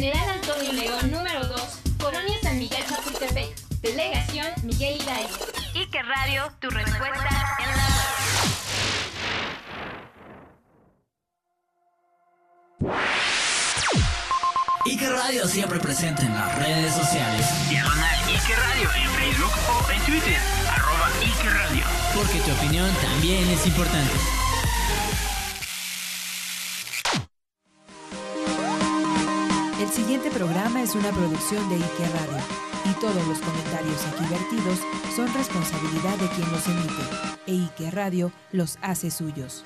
General Antonio León número 2, Colonia San Miguel Chapultepec, Delegación Miguel Hidalgo. Y que radio, tu respuesta en la Ike Radio siempre presente en las redes sociales. Diagonal Ike Radio en Facebook o en Twitter. Arroba Ike Radio. Porque tu opinión también es importante. El siguiente programa es una producción de IKEA Radio y todos los comentarios aquí vertidos son responsabilidad de quien los emite e IKEA Radio los hace suyos.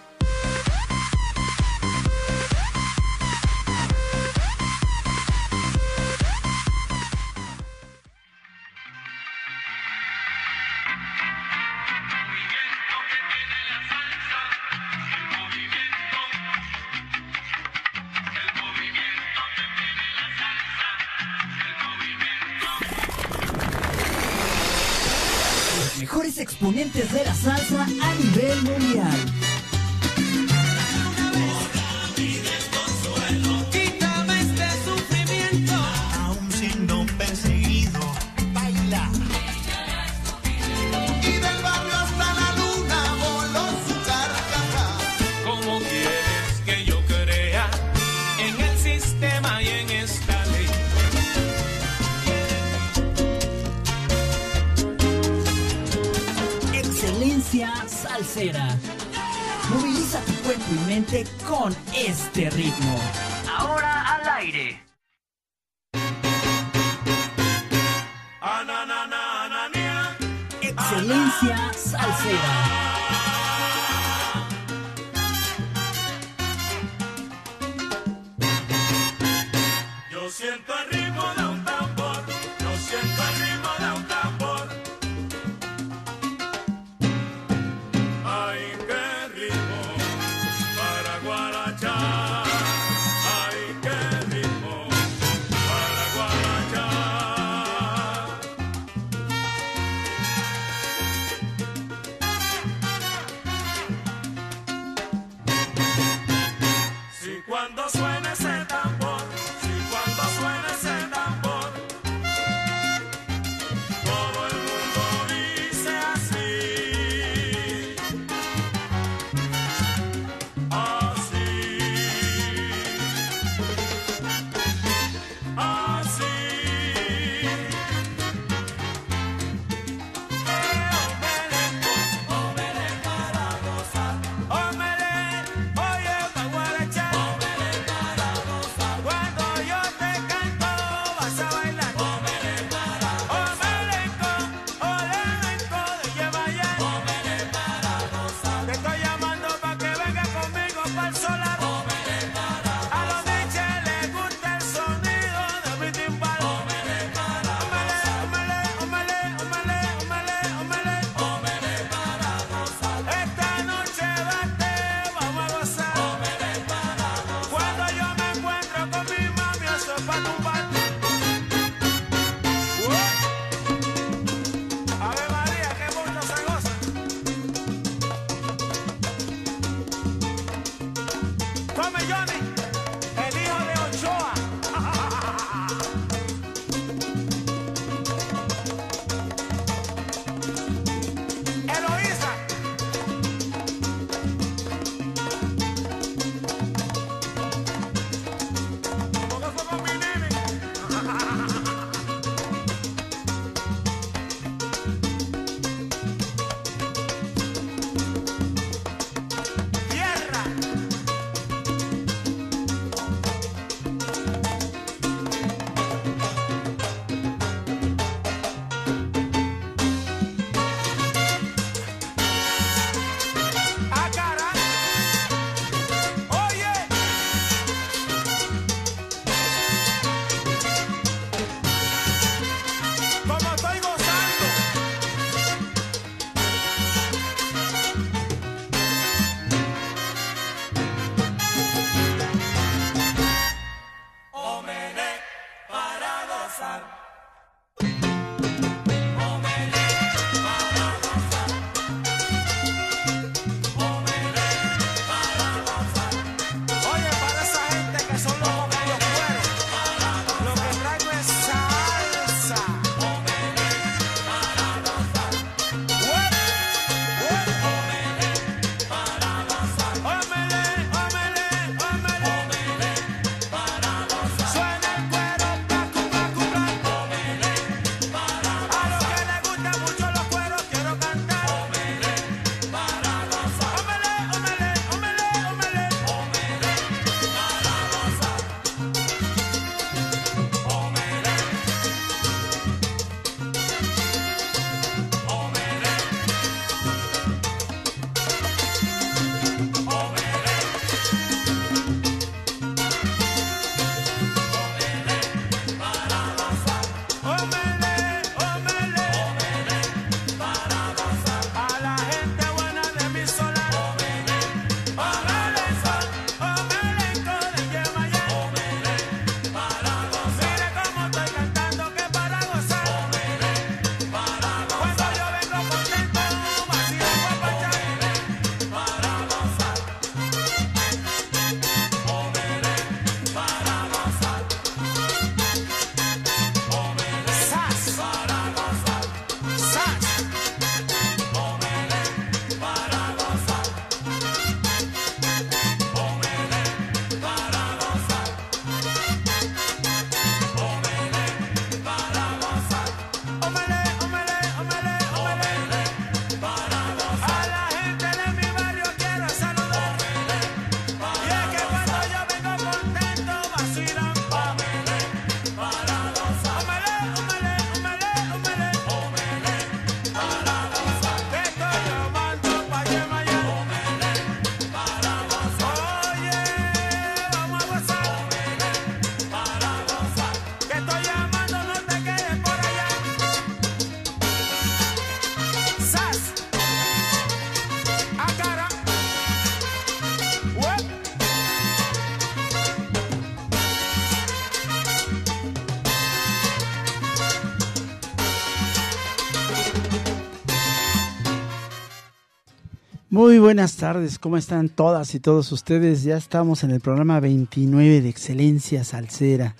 Muy buenas tardes, ¿cómo están todas y todos ustedes? Ya estamos en el programa 29 de Excelencia Salsera.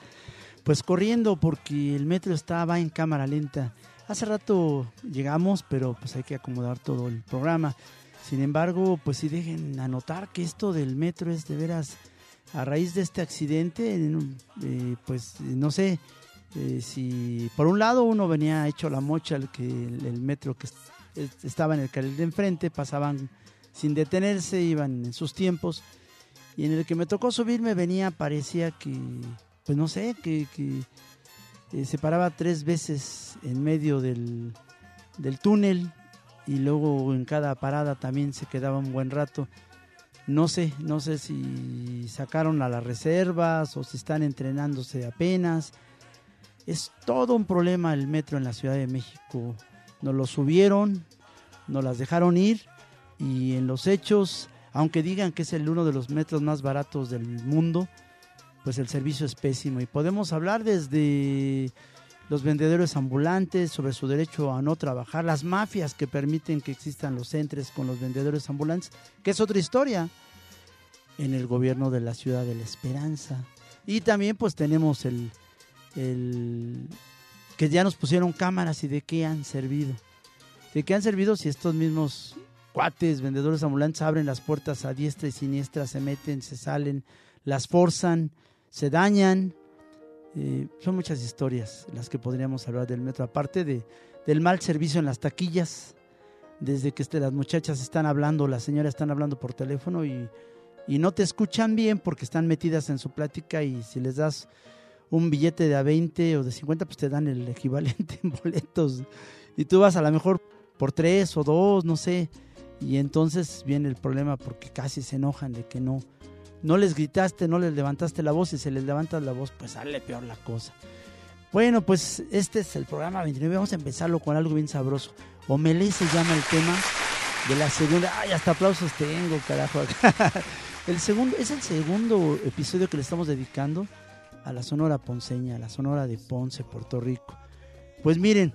Pues corriendo porque el metro estaba en cámara lenta. Hace rato llegamos, pero pues hay que acomodar todo el programa. Sin embargo, pues sí dejen anotar que esto del metro es de veras a raíz de este accidente, eh, pues no sé eh, si por un lado uno venía hecho la mocha el que el, metro que es- estaba en el carril de enfrente, pasaban sin detenerse, iban en sus tiempos. Y en el que me tocó subirme venía, parecía que, pues no sé, que, que, eh, se paraba tres veces en medio del, del túnel y luego en cada parada también se quedaba un buen rato. No sé, no sé si sacaron a las reservas o si están entrenándose apenas. Es todo un problema el metro en la Ciudad de México. Nos lo subieron, nos las dejaron ir y en los hechos, aunque digan que es el uno de los metros más baratos del mundo, pues el servicio es pésimo. Y podemos hablar desde los vendedores ambulantes sobre su derecho a no trabajar, las mafias que permiten que existan los entres con los vendedores ambulantes, que es otra historia, en el gobierno de la ciudad de la esperanza. Y también pues tenemos el, el que ya nos pusieron cámaras y de qué han servido. ¿De qué han servido si estos mismos cuates, vendedores ambulantes, abren las puertas a diestra y siniestra, se meten, se salen, las forzan, se dañan? Eh, son muchas historias las que podríamos hablar del metro, aparte de, del mal servicio en las taquillas, desde que este, las muchachas están hablando, las señoras están hablando por teléfono y, y no te escuchan bien porque están metidas en su plática y si les das un billete de a 20 o de 50, pues te dan el equivalente en boletos. Y tú vas a lo mejor por tres o dos, no sé. Y entonces viene el problema porque casi se enojan de que no, no les gritaste, no les levantaste la voz y se les levanta la voz, pues sale peor la cosa. Bueno, pues este es el programa 29. Vamos a empezarlo con algo bien sabroso. Omelé se llama el tema de la segunda. Ay, hasta aplausos tengo, carajo. El segundo, es el segundo episodio que le estamos dedicando a la Sonora Ponceña, a la Sonora de Ponce, Puerto Rico. Pues miren,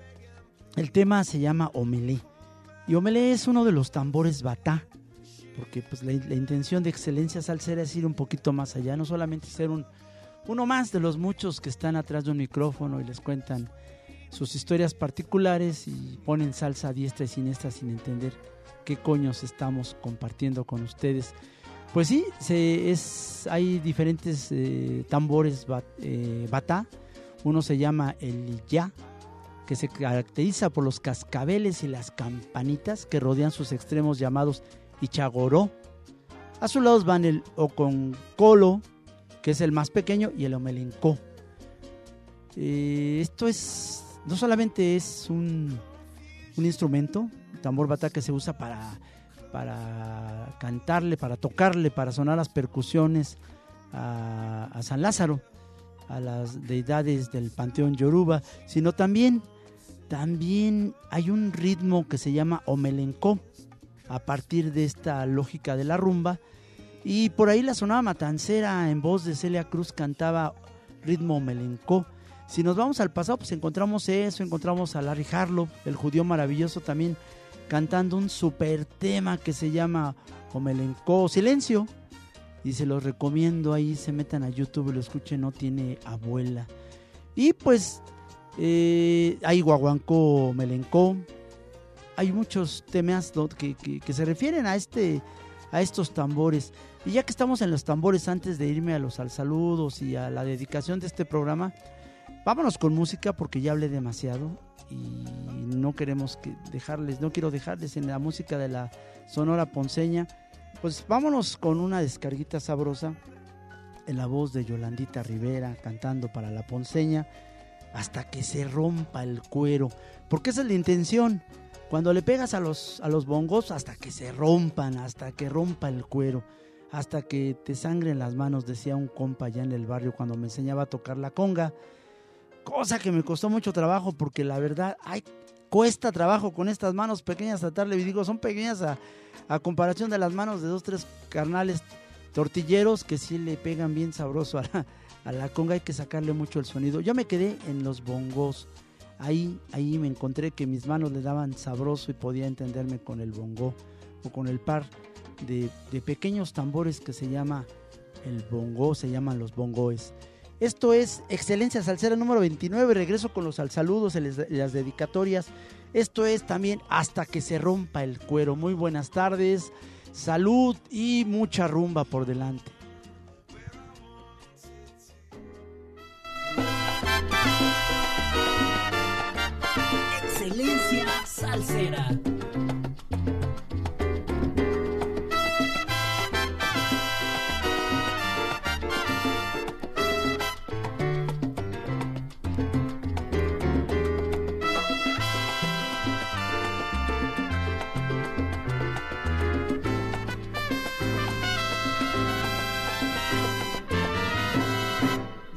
el tema se llama Omelé. Y Omelé es uno de los tambores batá, porque pues la, intención de excelencia salsera es ir un poquito más allá, no solamente ser un, uno más de los muchos que están atrás de un micrófono y les cuentan sus historias particulares y ponen salsa a diestra y siniestra sin entender qué coños estamos compartiendo con ustedes. Pues sí, es, hay diferentes eh, tambores bat, eh, batá. Uno se llama el ya, que se caracteriza por los cascabeles y las campanitas que rodean sus extremos llamados ichagoró. A sus lados van el oconcolo, que es el más pequeño, y el omelencó. Eh, esto es, no solamente es un, un instrumento, tambor batá que se usa para, para cantarle, para tocarle, para sonar las percusiones a San Lázaro, a las deidades del panteón yoruba, sino también, también hay un ritmo que se llama omelencó, a partir de esta lógica de la rumba, y por ahí la sonaba matancera en voz de Celia Cruz cantaba ritmo melencó. Si nos vamos al pasado, pues encontramos eso, encontramos a Larry Harlow, el judío maravilloso también cantando un super tema que se llama Omelencó Silencio. Y se los recomiendo ahí, se metan a YouTube y lo escuchen, no tiene abuela. Y pues eh, hay Guaguancó Melencó. Hay muchos temas que, que, se refieren a este a estos tambores. Y ya que estamos en los tambores, antes de irme a los al saludos y a la dedicación de este programa, vámonos con música porque ya hablé demasiado y no queremos que dejarles, no quiero dejarles en la música de la Sonora Ponceña. Pues vámonos con una descarguita sabrosa en la voz de Yolandita Rivera cantando para la Ponceña hasta que se rompa el cuero, porque esa es la intención. Cuando le pegas a los, a los bongos hasta que se rompan, hasta que rompa el cuero, hasta que te sangren las manos, decía un compa allá en el barrio cuando me enseñaba a tocar la conga. Cosa que me costó mucho trabajo porque la verdad, ay, cuesta trabajo con estas manos pequeñas tratarle. Y digo, son pequeñas a, a comparación de las manos de dos, tres carnales tortilleros que sí le pegan bien sabroso a la, a la conga hay que sacarle mucho el sonido. Yo me quedé en los bongos. Ahí, ahí me encontré que mis manos le daban sabroso y podía entenderme con el bongo o con el par de, de pequeños tambores que se llama el bongo, se llaman los bongoes. Esto es Excelencia Salsera número 29. Regreso con los saludos, las dedicatorias. Esto es también Hasta que se rompa el cuero. Muy buenas tardes, salud y mucha rumba por delante. salsera.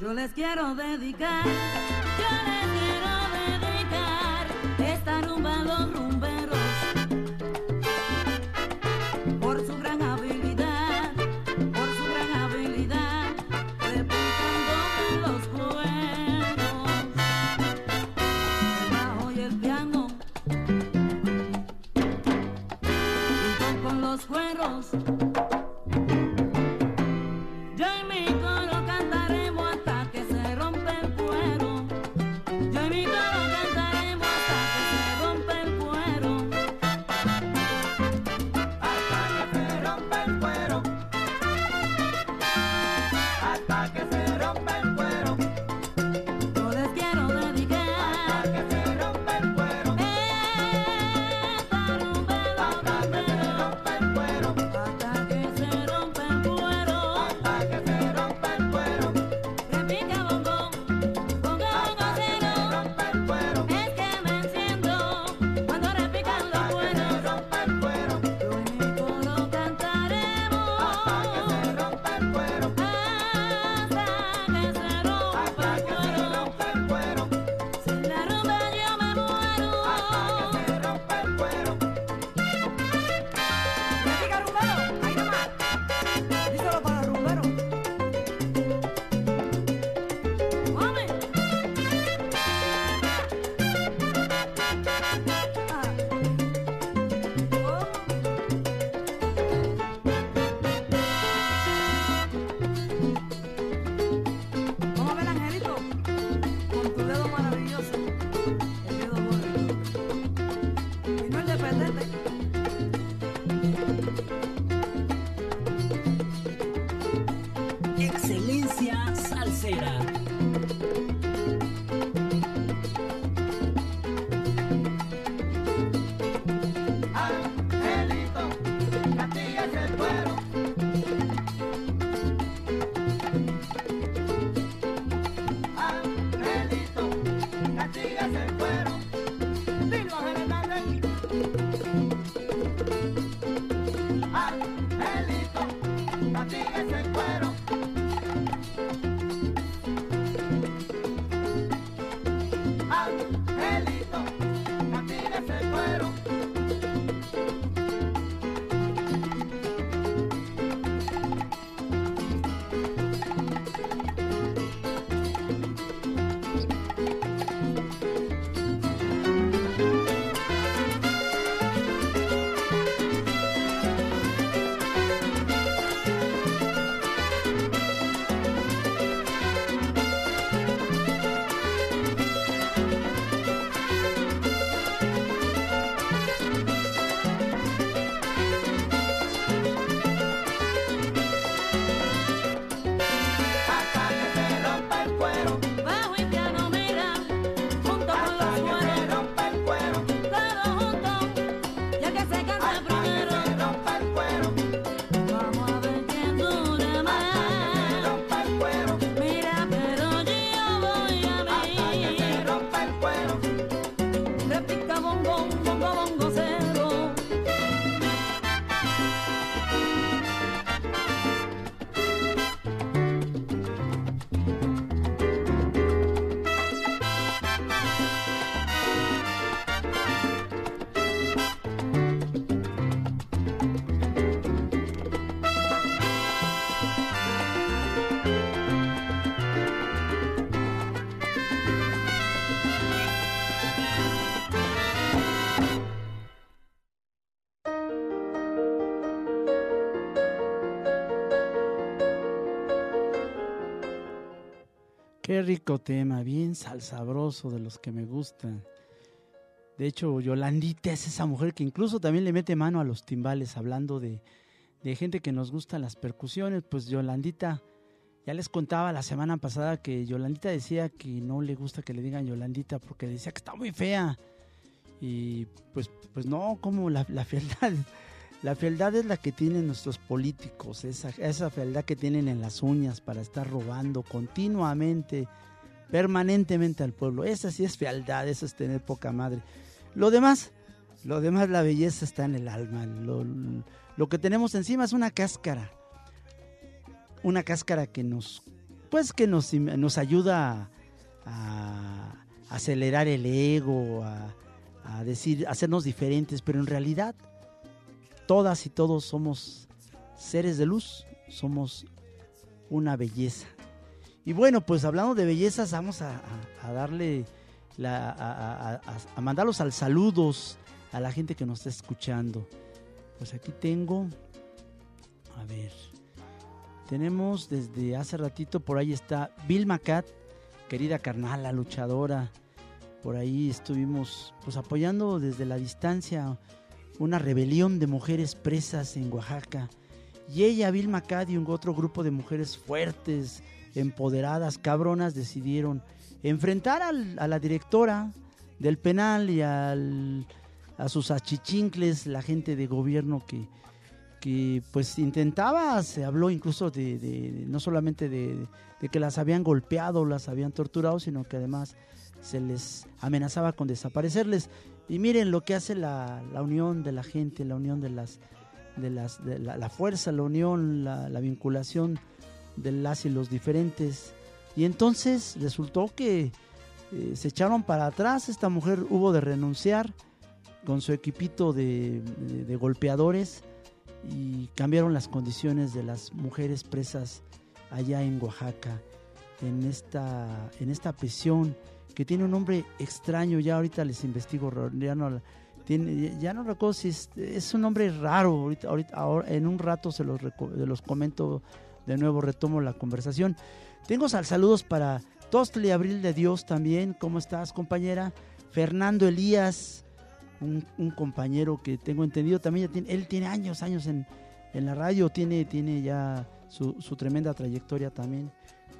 Yo les quiero dedicar Rico tema, bien salsabroso de los que me gustan. De hecho, Yolandita es esa mujer que incluso también le mete mano a los timbales, hablando de, de gente que nos gustan las percusiones. Pues Yolandita, ya les contaba la semana pasada que Yolandita decía que no le gusta que le digan Yolandita porque decía que está muy fea. Y pues, pues no, como la, la fealdad. La fealdad es la que tienen nuestros políticos, esa, esa fealdad que tienen en las uñas para estar robando continuamente, permanentemente al pueblo. Esa sí es fealdad, eso es tener poca madre. Lo demás, lo demás, la belleza está en el alma. Lo, lo que tenemos encima es una cáscara. Una cáscara que nos, pues que nos, nos ayuda a, acelerar el ego, a, a decir, a hacernos diferentes, pero en realidad todas y todos somos seres de luz, somos una belleza. Y bueno, pues hablando de bellezas, vamos a, darle, la, a, a- mandarlos al saludos a la gente que nos está escuchando. Pues aquí tengo, a ver, tenemos desde hace ratito, por ahí está Bill Macat, querida carnala, luchadora. Por ahí estuvimos pues apoyando desde la distancia una rebelión de mujeres presas en Oaxaca. Y ella, y un otro grupo de mujeres fuertes, empoderadas, cabronas, decidieron enfrentar al- a la directora del penal y a sus achichincles, la gente de gobierno que, que pues intentaba, se habló incluso de, de- no solamente de, de que las habían golpeado, las habían torturado, sino que además se les amenazaba con desaparecerles. Y miren lo que hace la, la unión de la gente, la unión de las, de las, de la, fuerza, la unión, la, la vinculación de las y los diferentes. Y entonces resultó que eh, se echaron para atrás, esta mujer hubo de renunciar con su equipito de, de- de golpeadores y cambiaron las condiciones de las mujeres presas allá en Oaxaca, en esta, en esta prisión que tiene un nombre extraño, ya ahorita les investigo, ya no, tiene, ya no recuerdo si es, un nombre raro, ahorita, ahorita en un rato se los, se los comento de nuevo, retomo la conversación. Tengo sal- saludos para Tostli Abril de Dios también, ¿cómo estás compañera? Fernando Elías, un, un compañero que tengo entendido también, ya tiene, él tiene años, años en, en la radio, tiene, tiene ya su, su tremenda trayectoria también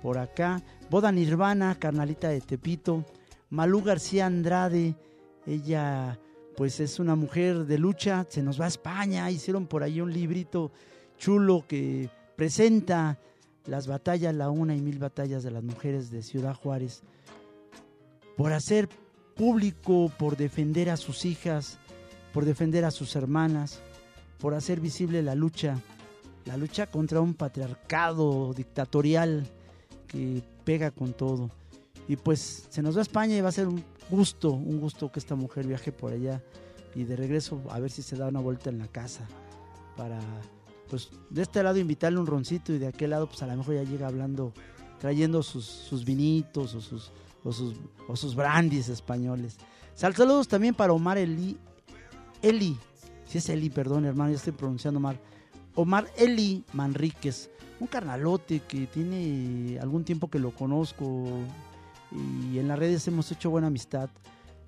por acá. Boda Nirvana, carnalita de Tepito. Malú García Andrade, ella pues es una mujer de lucha, se nos va a España, hicieron por ahí un librito chulo que presenta las batallas, la una y mil batallas de las mujeres de Ciudad Juárez, por hacer público, por defender a sus hijas, por defender a sus hermanas, por hacer visible la lucha, la lucha contra un patriarcado dictatorial que pega con todo. Y pues se nos va a España y va a ser un gusto, un gusto que esta mujer viaje por allá y de regreso a ver si se da una vuelta en la casa para pues de este lado invitarle un roncito y de aquel lado pues a lo mejor ya llega hablando trayendo sus, sus vinitos o sus o sus o sus brandis españoles. Sal saludos también para Omar Eli Eli, si es Eli, perdón, hermano, ya estoy pronunciando mal. Omar Eli Manríquez, un carnalote que tiene algún tiempo que lo conozco y en las redes hemos hecho buena amistad.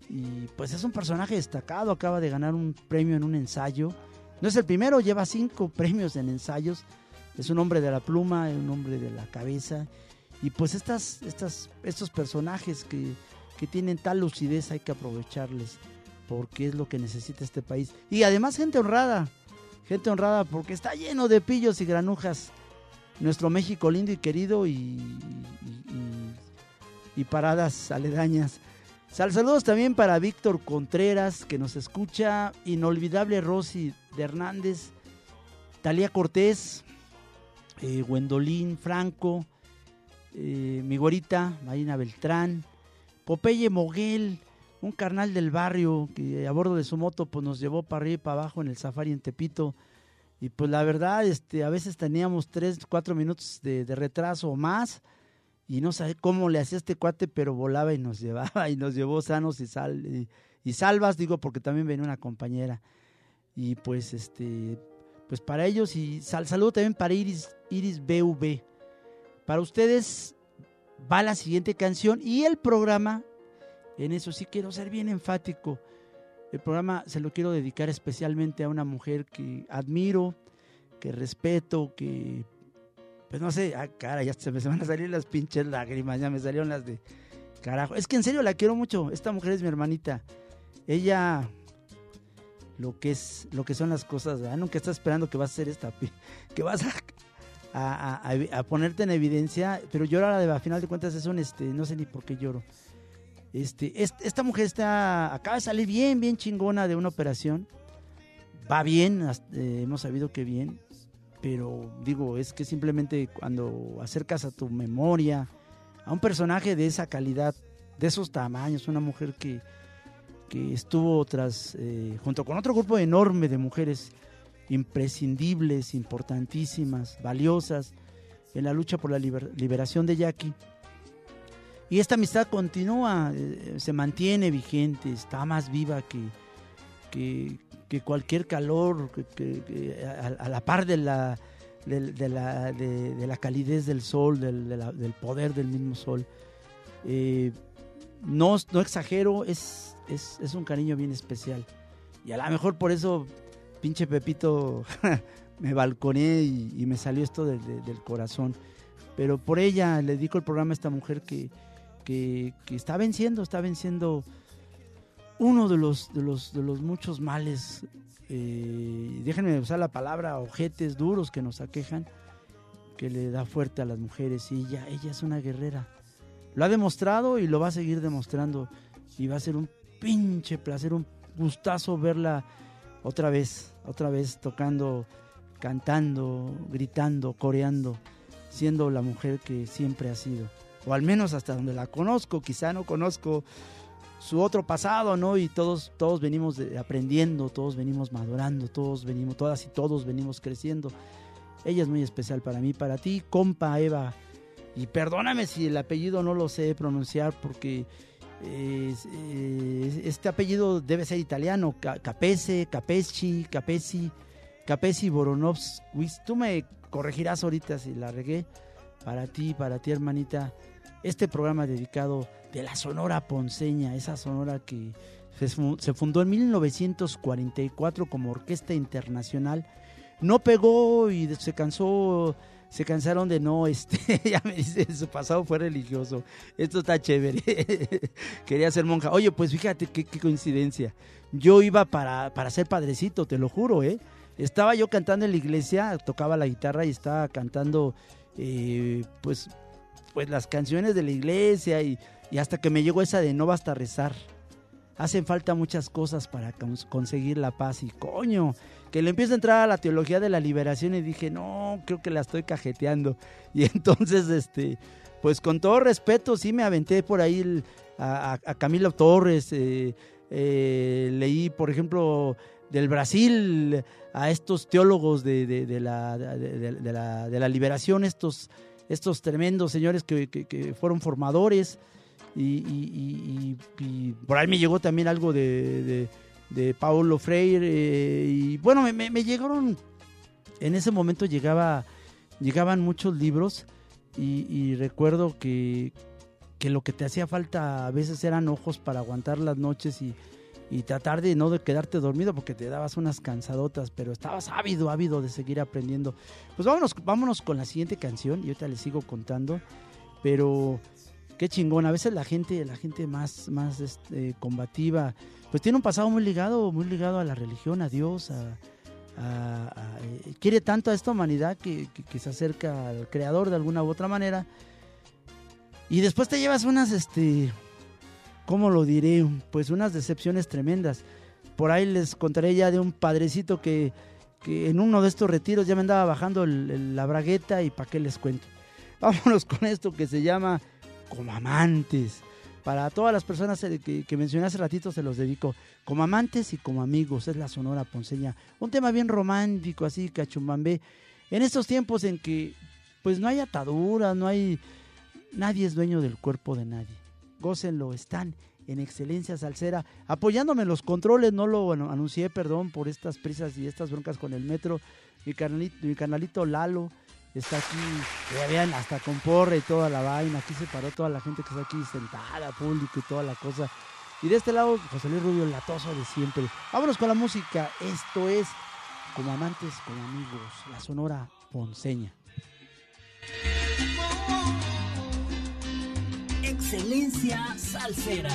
Y pues es un personaje destacado, acaba de ganar un premio en un ensayo. No es el primero, lleva cinco premios en ensayos. Es un hombre de la pluma, un hombre de la cabeza. Y pues estas, estas, estos personajes que, que tienen tal lucidez hay que aprovecharles porque es lo que necesita este país. Y además gente honrada, gente honrada porque está lleno de pillos y granujas. Nuestro México lindo y querido y, paradas aledañas. Sal saludos también para Víctor Contreras que nos escucha, inolvidable Rosy de Hernández, Talía Cortés, eh, Gwendolyn Franco, eh, mi güerita Marina Beltrán, Popeye Moguel, un carnal del barrio que a bordo de su moto pues nos llevó para arriba y para abajo en el safari en Tepito. Y pues la verdad, este, a veces teníamos tres, cuatro minutos de, retraso o más. Y no sé cómo le hacía este cuate, pero volaba y nos llevaba y nos llevó sanos y, sal, y, salvas, digo, porque también venía una compañera. Y pues este, pues para ellos y sal, saludo también para Iris, Iris BV. Para ustedes, va la siguiente canción y el programa, en eso sí quiero ser bien enfático, el programa se lo quiero dedicar especialmente a una mujer que admiro, que respeto, que, pues no sé, ah, cara, ya se me van a salir las pinches lágrimas, ya me salieron las de, carajo, es que en serio la quiero mucho, esta mujer es mi hermanita, ella lo que es lo que son las cosas ¿verdad? nunca está esperando que vas a hacer esta que vas a, ponerte en evidencia pero yo ahora a final de cuentas es un este no sé ni por qué lloro este est- esta mujer está acaba de salir bien bien chingona de una operación va bien eh, hemos sabido que bien pero digo es que simplemente cuando acercas a tu memoria a un personaje de esa calidad de esos tamaños una mujer que que estuvo tras, eh, junto con otro grupo enorme de mujeres imprescindibles, importantísimas, valiosas, en la lucha por la liber- liberación de Jackie. Y esta amistad continúa, eh, se mantiene vigente, está más viva que, que, cualquier calor, a, la par de la, de, la, de- la calidez del sol, del, poder del mismo sol. Eh, no, no exagero, es, es, es un cariño bien especial. Y a lo mejor por eso, pinche Pepito, me balconé y, y me salió esto del- de- del corazón. Pero por ella le dedico el programa a esta mujer que, que, está venciendo, está venciendo uno de los, de los, de los muchos males, eh, déjenme usar la palabra, ojetes duros que nos aquejan, que le da fuerte a las mujeres. Y ella, ella es una guerrera. Lo ha demostrado y lo va a seguir demostrando. Y va a ser un pinche placer, un gustazo verla otra vez, otra vez tocando, cantando, gritando, coreando, siendo la mujer que siempre ha sido. O al menos hasta donde la conozco, quizá no conozco su otro pasado, ¿no? Y todos, todos venimos aprendiendo, todos venimos madurando, todos venimos, todas y todos venimos creciendo. Ella es muy especial para mí, para ti, compa Eva. Y perdóname si el apellido no lo sé pronunciar porque es- este apellido debe ser italiano. Ca- Capese, Capesci, Capesi, Capesi Boronovsky. Tú me corregirás ahorita si la regué. Para ti, para ti, hermanita. Este programa dedicado de la Sonora Ponceña, esa sonora que se fu- se fundó en 1944 como orquesta internacional. No pegó y se cansó, se cansaron de no, este, ya me dice, su pasado fue religioso. Esto está chévere. Quería ser monja. Oye, pues fíjate qué, qué coincidencia. Yo iba para, para ser padrecito, te lo juro, ¿eh? Estaba yo cantando en la iglesia, tocaba la guitarra y estaba cantando, eh, pues, pues las canciones de la iglesia y, y hasta que me llegó esa de no basta rezar. Hacen falta muchas cosas para cons- conseguir la paz y coño, que le empiezo a entrar a la teología de la liberación y dije, no, creo que la estoy cajeteando. Y entonces, este, pues con todo respeto, sí me aventé por ahí a, a- Camilo Torres, eh, eh, leí, por ejemplo, del Brasil a estos teólogos de- de- de la, de la liberación, estos, estos tremendos señores que, que- fueron formadores. Y, por ahí me llegó también algo de, de, de Paulo Freire. eh, y bueno, me, me- me llegaron, en ese momento llegaba, llegaban muchos libros y recuerdo que, que lo que te hacía falta a veces eran ojos para aguantar las noches y, y tratar de no quedarte dormido porque te dabas unas cansadotas, pero estabas ávido, ávido de seguir aprendiendo. Pues vámonos, vámonos con la siguiente canción y ahorita les sigo contando, pero qué chingón. A veces la gente, la gente más, más este, combativa, pues tiene un pasado muy ligado, muy ligado a la religión, a Dios, a- eh, quiere tanto a esta humanidad que, que- que se acerca al creador de alguna u otra manera. Y después te llevas unas, este, ¿cómo lo diré? Pues unas decepciones tremendas. Por ahí les contaré ya de un padrecito que, que en uno de estos retiros ya me andaba bajando la bragueta y para qué les cuento. Vámonos con esto que se llama Como Amantes. Para todas las personas eh, que, que mencioné hace ratito se los dedico. Como amantes y como amigos, es la Sonora Ponceña. Un tema bien romántico, así, cachumbambé. En estos tiempos en que pues no hay ataduras, no hay... Nadie es dueño del cuerpo de nadie. Gócenlo, están en excelencia salsera, apoyándome en los controles, no lo anuncié, perdón, por estas prisas y estas broncas con el metro, mi carnalito, mi carnalito Lalo, está aquí, ya vean, hasta con porra y toda la vaina, aquí se paró toda la gente que está aquí sentada, público y toda la cosa. Y de este lado, José Luis Rubio, el latoso de siempre. Vámonos con la música, esto es como amantes, como amigos, la sonora ponceña. Excelencia salsera.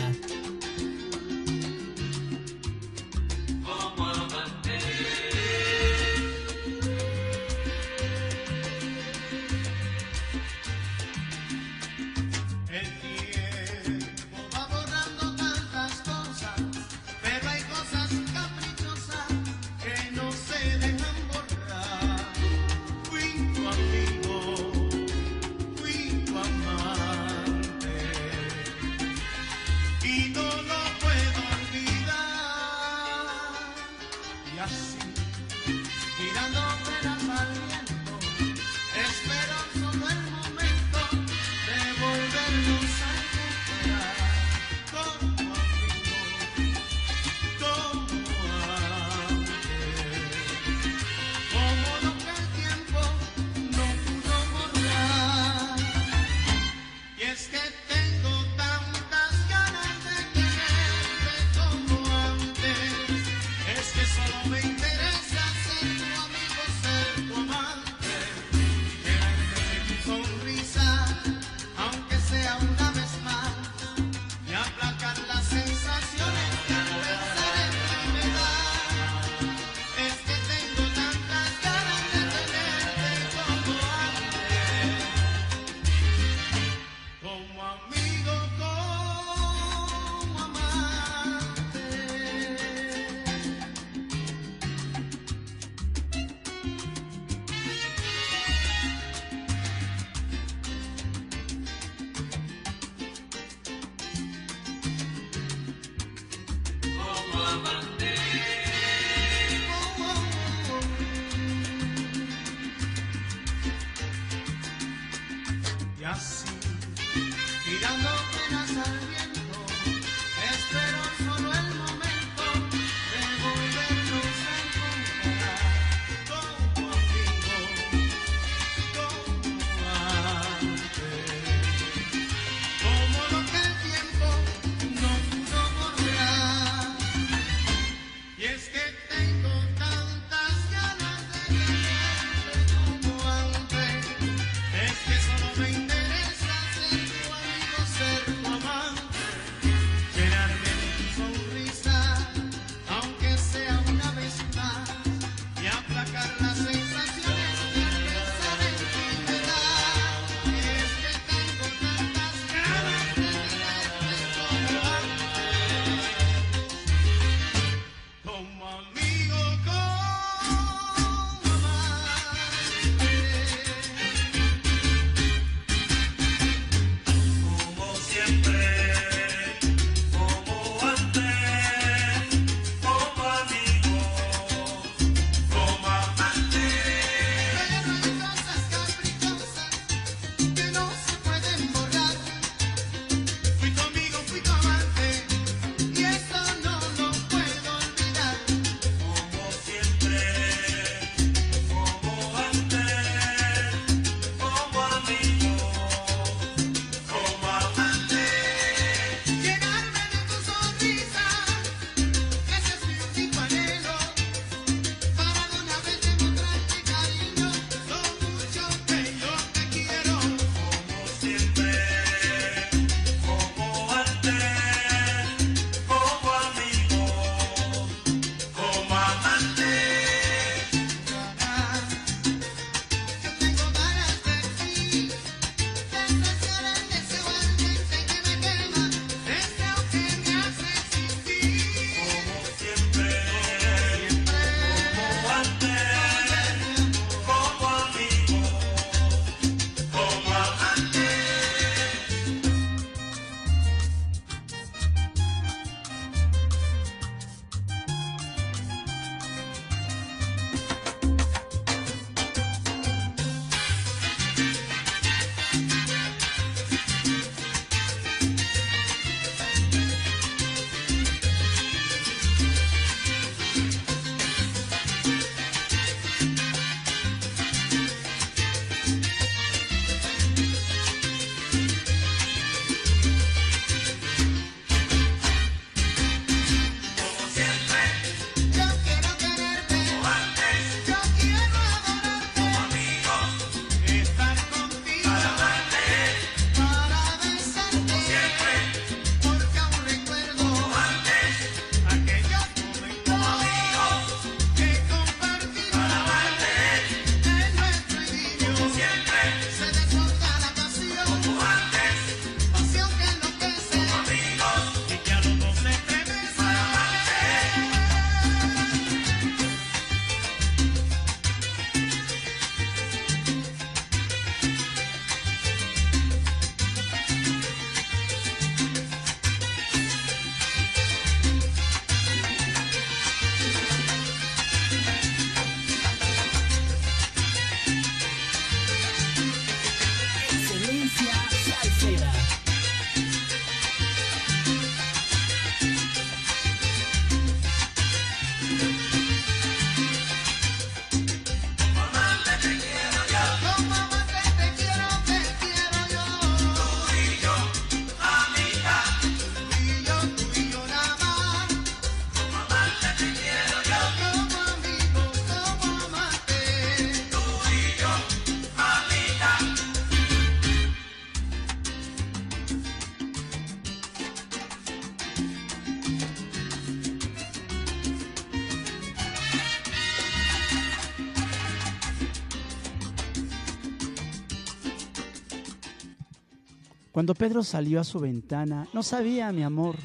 Cuando Pedro salió a su ventana, no sabía, mi amor,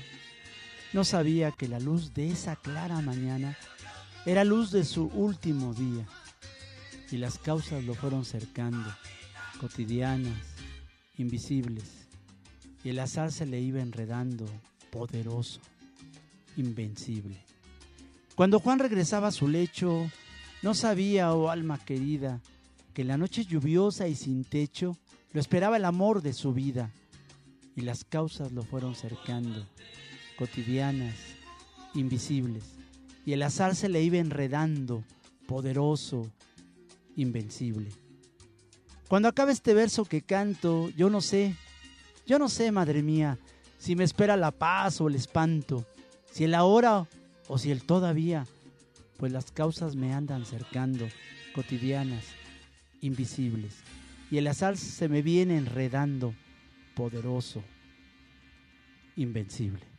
no sabía que la luz de esa clara mañana era luz de su último día. Y las causas lo fueron cercando, cotidianas, invisibles. Y el azar se le iba enredando, poderoso, invencible. Cuando Juan regresaba a su lecho, no sabía, oh alma querida, que en la noche lluviosa y sin techo lo esperaba el amor de su vida. Y las causas lo fueron cercando, cotidianas, invisibles. Y el azar se le iba enredando, poderoso, invencible. Cuando acabe este verso que canto, yo no sé, yo no sé, madre mía, si me espera la paz o el espanto, si el ahora o si el todavía, pues las causas me andan cercando, cotidianas, invisibles, y el azar se me viene enredando, poderoso, invencible.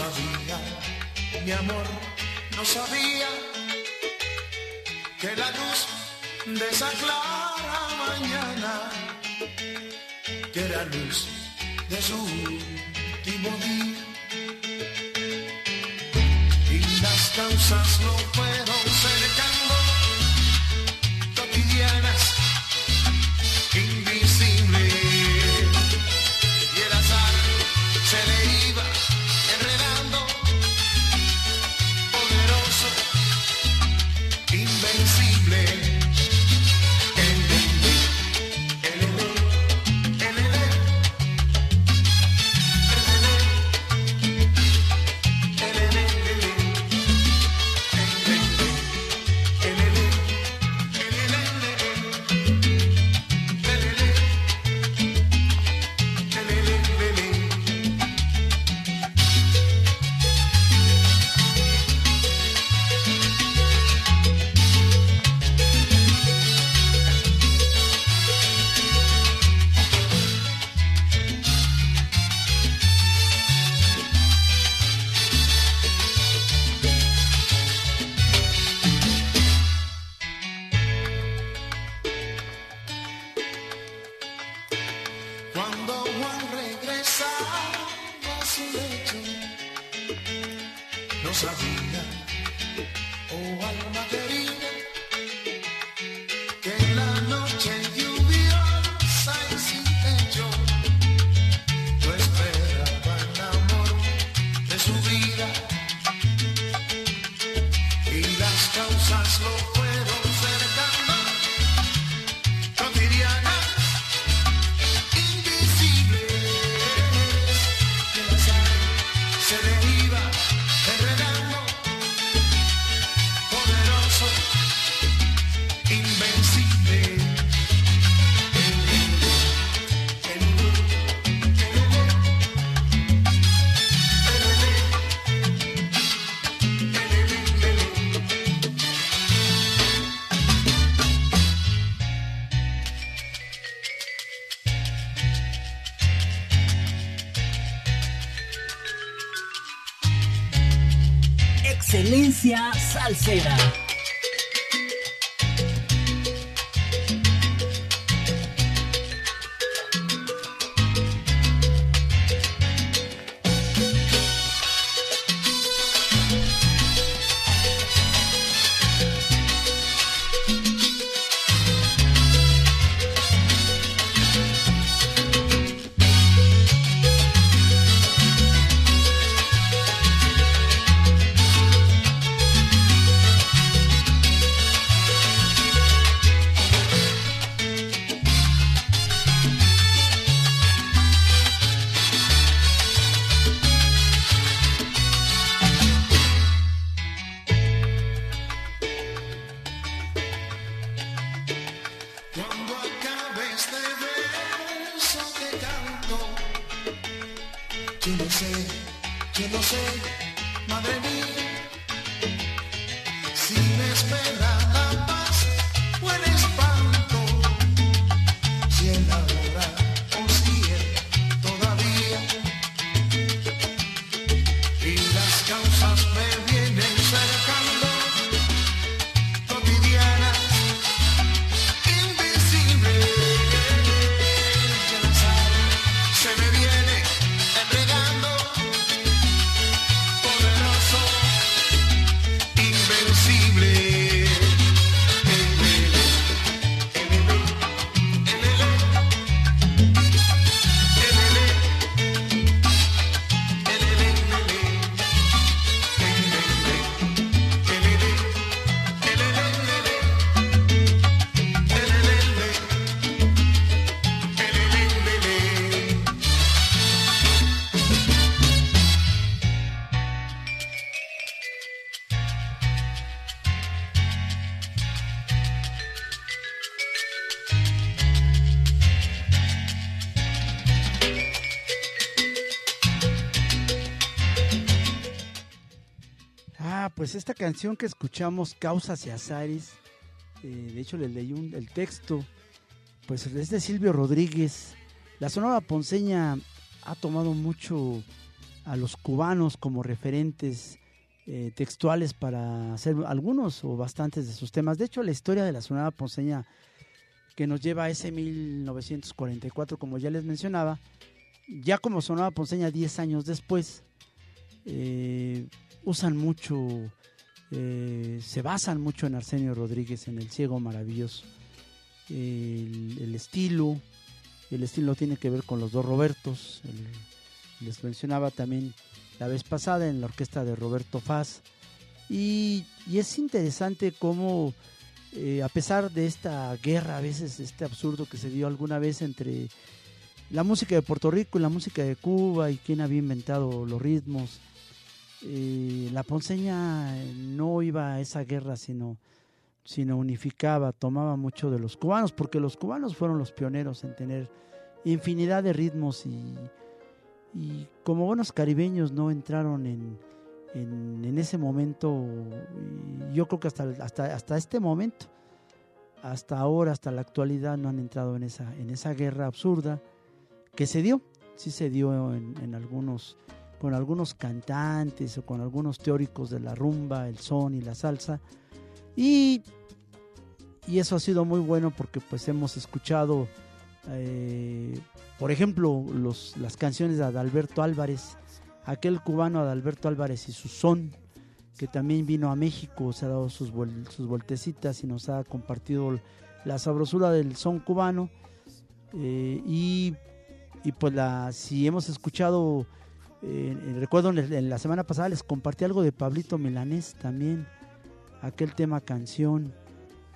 Sabía, mi amor, no sabía que la luz de esa clara mañana, que era luz de su último día. Y las causas no fueron cercando, causas me canción que escuchamos, Causas y Azares, eh, de hecho le leí un- el texto, pues es de Silvio Rodríguez. La Sonora Ponceña ha tomado mucho a los cubanos como referentes eh, textuales para hacer algunos o bastantes de sus temas. De hecho, la historia de la Sonora Ponceña que nos lleva a ese 1944, como ya les mencionaba, ya como Sonora Ponceña 10 años después, eh, usan mucho, eh, se basan mucho en Arsenio Rodríguez, en El Ciego Maravilloso. El, estilo, el estilo tiene que ver con los dos Robertos. les mencionaba también la vez pasada en la orquesta de Roberto Faz. Y, y es interesante cómo, eh, a pesar de esta guerra, a veces este absurdo que se dio alguna vez entre la música de Puerto Rico y la música de Cuba y quién había inventado los ritmos, eh, la ponceña no iba a esa guerra, sino, sino unificaba, tomaba mucho de los cubanos, porque los cubanos fueron los pioneros en tener infinidad de ritmos y, como buenos caribeños no entraron en, en, ese momento, yo creo que hasta, hasta, hasta este momento, hasta ahora, hasta la actualidad, no han entrado en esa, en esa guerra absurda que se dio, sí se dio en, en algunos con algunos cantantes o con algunos teóricos de la rumba, el son y la salsa. Y, y eso ha sido muy bueno porque pues hemos escuchado, eh, por ejemplo, los, las canciones de Adalberto Álvarez, aquel cubano Adalberto Álvarez y su son, que también vino a México, se ha dado sus, sus vueltecitas y nos ha compartido la sabrosura del son cubano. Eh, y, y pues la, si hemos escuchado eh, eh, recuerdo en, la semana pasada les compartí algo de Pablito Milanés también, aquel tema canción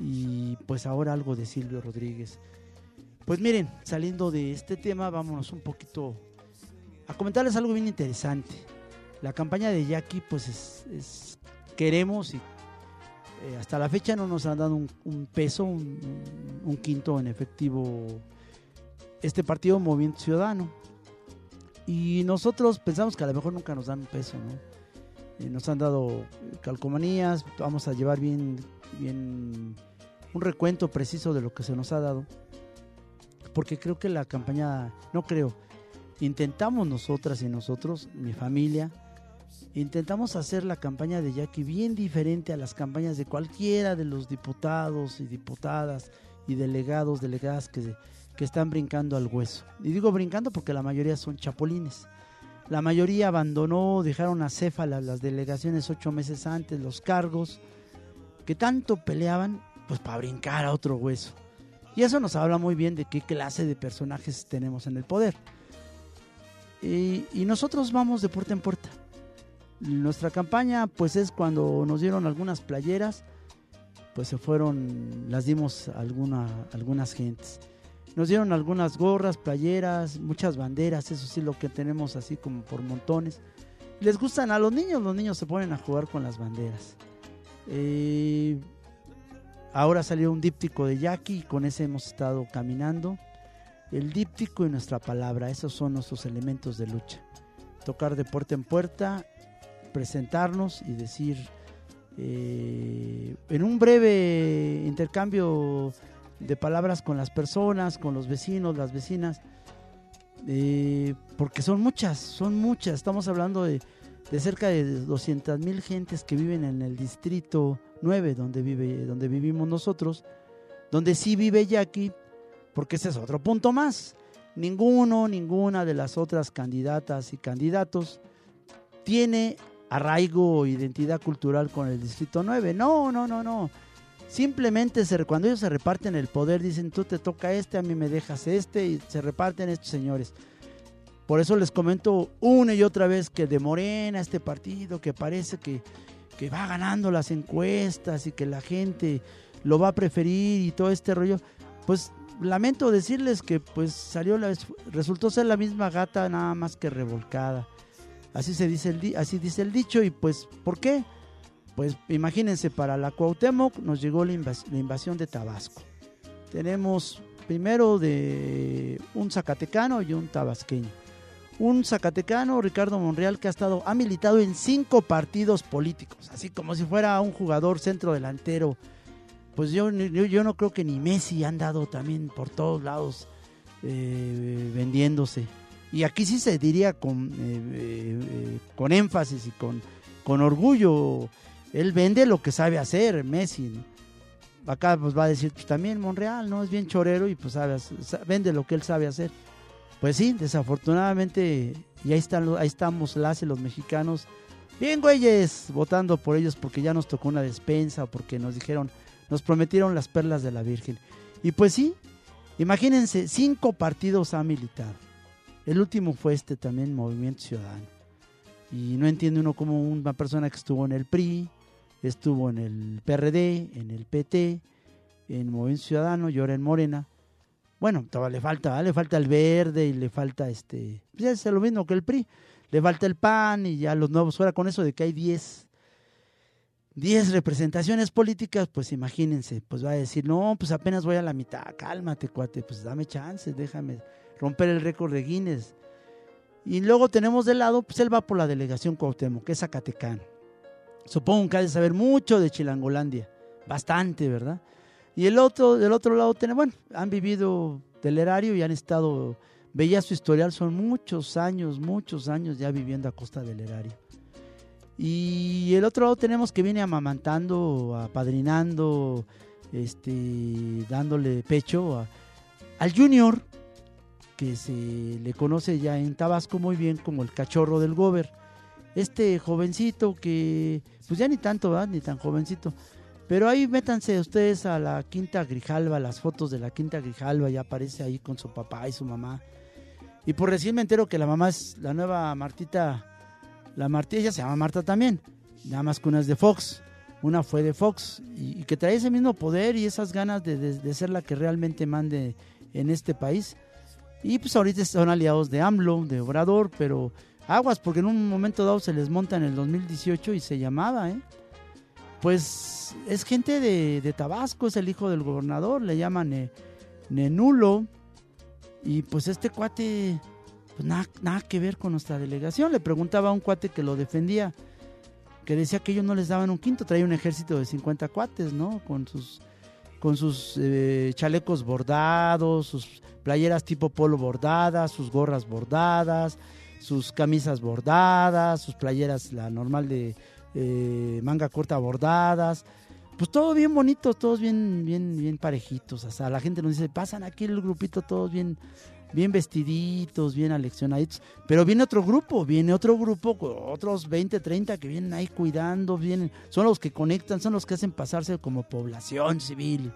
y pues ahora algo de Silvio Rodríguez. Pues miren, saliendo de este tema, vámonos un poquito a comentarles algo bien interesante. La campaña de Jackie, pues es, queremos y eh, hasta la fecha no nos han dado un, un peso, un, un quinto en efectivo este partido Movimiento Ciudadano. Y nosotros pensamos que a lo mejor nunca nos dan un peso, ¿no? Eh, nos han dado calcomanías, vamos a llevar bien, bien un recuento preciso de lo que se nos ha dado. Porque creo que la campaña, no creo, intentamos nosotras y nosotros, mi familia, intentamos hacer la campaña de Jackie bien diferente a las campañas de cualquiera de los diputados y diputadas y delegados, delegadas que, que están brincando al hueso. Y digo brincando porque la mayoría son chapulines. La mayoría abandonó, dejaron a Céfala las delegaciones ocho meses antes, los cargos, que tanto peleaban, pues para brincar a otro hueso. Y eso nos habla muy bien de qué clase de personajes tenemos en el poder. Y, nosotros vamos de puerta en puerta. Nuestra campaña, pues es cuando nos dieron algunas playeras, pues se fueron, las dimos a alguna, algunas gentes. Nos dieron algunas gorras, playeras, muchas banderas, eso sí, lo que tenemos así como por montones. Les gustan a los niños, los niños se ponen a jugar con las banderas. Eh, ahora salió un díptico de Jackie y con ese hemos estado caminando. El díptico y nuestra palabra, esos son nuestros elementos de lucha. tocar de puerta en puerta, presentarnos y decir eh, en un breve intercambio de palabras con las personas, con los vecinos, las vecinas, eh, porque son muchas, son muchas. Estamos hablando de, de cerca de 200 mil gentes que viven en el distrito 9, donde, vive, donde vivimos nosotros, donde sí vive Jackie, porque ese es otro punto más. Ninguno, ninguna de las otras candidatas y candidatos tiene arraigo o identidad cultural con el Distrito 9. No, no, no, no. Simplemente se- cuando ellos se reparten el poder, dicen tú te toca este, a mí me dejas este, y se reparten estos señores. Por eso les comento una y otra vez que de Morena, este partido que parece que, que va ganando las encuestas y que la gente lo va a preferir y todo este rollo, pues lamento decirles que pues salió la, resultó ser la misma gata nada más que revolcada. Así se dice el así dice el dicho y pues ¿por qué? Pues imagínense para la Cuauhtémoc nos llegó la, invas- la invasión de Tabasco. Tenemos primero de un zacatecano y un tabasqueño. Un zacatecano, Ricardo Monreal, que ha estado, ha militado en cinco partidos políticos, así como si fuera un jugador centro delantero. Pues yo, yo, no creo que ni Messi ha andado también por todos lados eh, vendiéndose. Y aquí sí se diría con, eh, eh, con énfasis y con, con orgullo. Él vende lo que sabe hacer, Messi. Acá pues va a decir, pues también Monreal, ¿no? Es bien chorero y pues sabe, vende lo que él sabe hacer. Pues sí, desafortunadamente, y ahí, están, ahí estamos las los mexicanos, bien güeyes, votando por ellos porque ya nos tocó una despensa, o porque nos dijeron, nos prometieron las perlas de la Virgen. Y pues sí, imagínense, cinco partidos ha militado. El último fue este también, Movimiento Ciudadano. Y no entiende uno como una persona que estuvo en el PRI, estuvo en el PRD, en el PT, en Movimiento Ciudadano y ahora en Morena. Bueno, todavía le falta, ¿verdad? le falta el verde y le falta este, pues es lo mismo que el PRI. Le falta el PAN y ya los nuevos, ahora con eso de que hay 10 10 representaciones políticas, pues imagínense, pues va a decir, no, pues apenas voy a la mitad, cálmate, cuate, pues dame chance, déjame romper el récord de Guinness. Y luego tenemos de lado, pues él va por la delegación Cuauhtémoc, que es Zacatecano. Supongo que ha de saber mucho de Chilangolandia, bastante, ¿verdad? Y el otro, del otro lado, bueno, han vivido del erario y han estado, veía su historial, son muchos años, muchos años ya viviendo a costa del erario. Y el otro lado tenemos que viene amamantando, apadrinando, este, dándole pecho al Junior, que se le conoce ya en Tabasco muy bien como el cachorro del Gober. Este jovencito que, pues ya ni tanto, ¿verdad? Ni tan jovencito. Pero ahí métanse ustedes a la Quinta Grijalva, las fotos de la Quinta Grijalva, ya aparece ahí con su papá y su mamá. Y por recién me entero que la mamá es la nueva Martita, la Martita, ella se llama Marta también, nada más que una es de Fox, una fue de Fox, y, que trae ese mismo poder y esas ganas de, de- de ser la que realmente mande en este país. Y pues ahorita son aliados de AMLO, de Obrador, pero aguas, porque en un momento dado se les monta en el 2018 y se llamaba, ¿eh? Pues es gente de, Tabasco, es el hijo del gobernador, le llaman eh, Nenulo. Y pues este cuate, pues nada, nada que ver con nuestra delegación. Le preguntaba a un cuate que lo defendía, que decía que ellos no les daban un quinto, traía un ejército de 50 cuates, ¿no? Con sus, con sus eh, chalecos bordados, sus playeras tipo polo bordadas, sus gorras bordadas, sus camisas bordadas, sus playeras, la normal de eh, manga corta bordadas. Pues todo bien bonito, todos bien, bien, bien parejitos. O sea, la gente nos dice, pasan aquí el grupito todos bien, bien vestiditos, bien aleccionaditos. Pero viene otro grupo, viene otro grupo, otros 20, 30 que vienen ahí cuidando, vienen, son los que conectan, son los que hacen pasarse como población civil.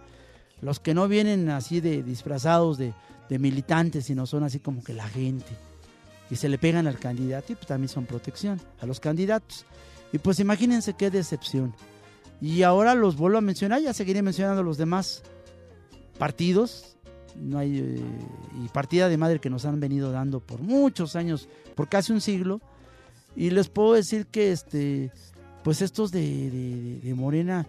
Los que no vienen así de disfrazados de, de militantes, sino son así como que la gente. Y se le pegan al candidato y pues también son protección a los candidatos. Y pues imagínense qué decepción. Y ahora los vuelvo a mencionar, ya seguiré mencionando los demás partidos. No hay, eh, y partida de madre que nos han venido dando por muchos años, por casi un siglo. Y les puedo decir que este, pues estos de, de- de Morena,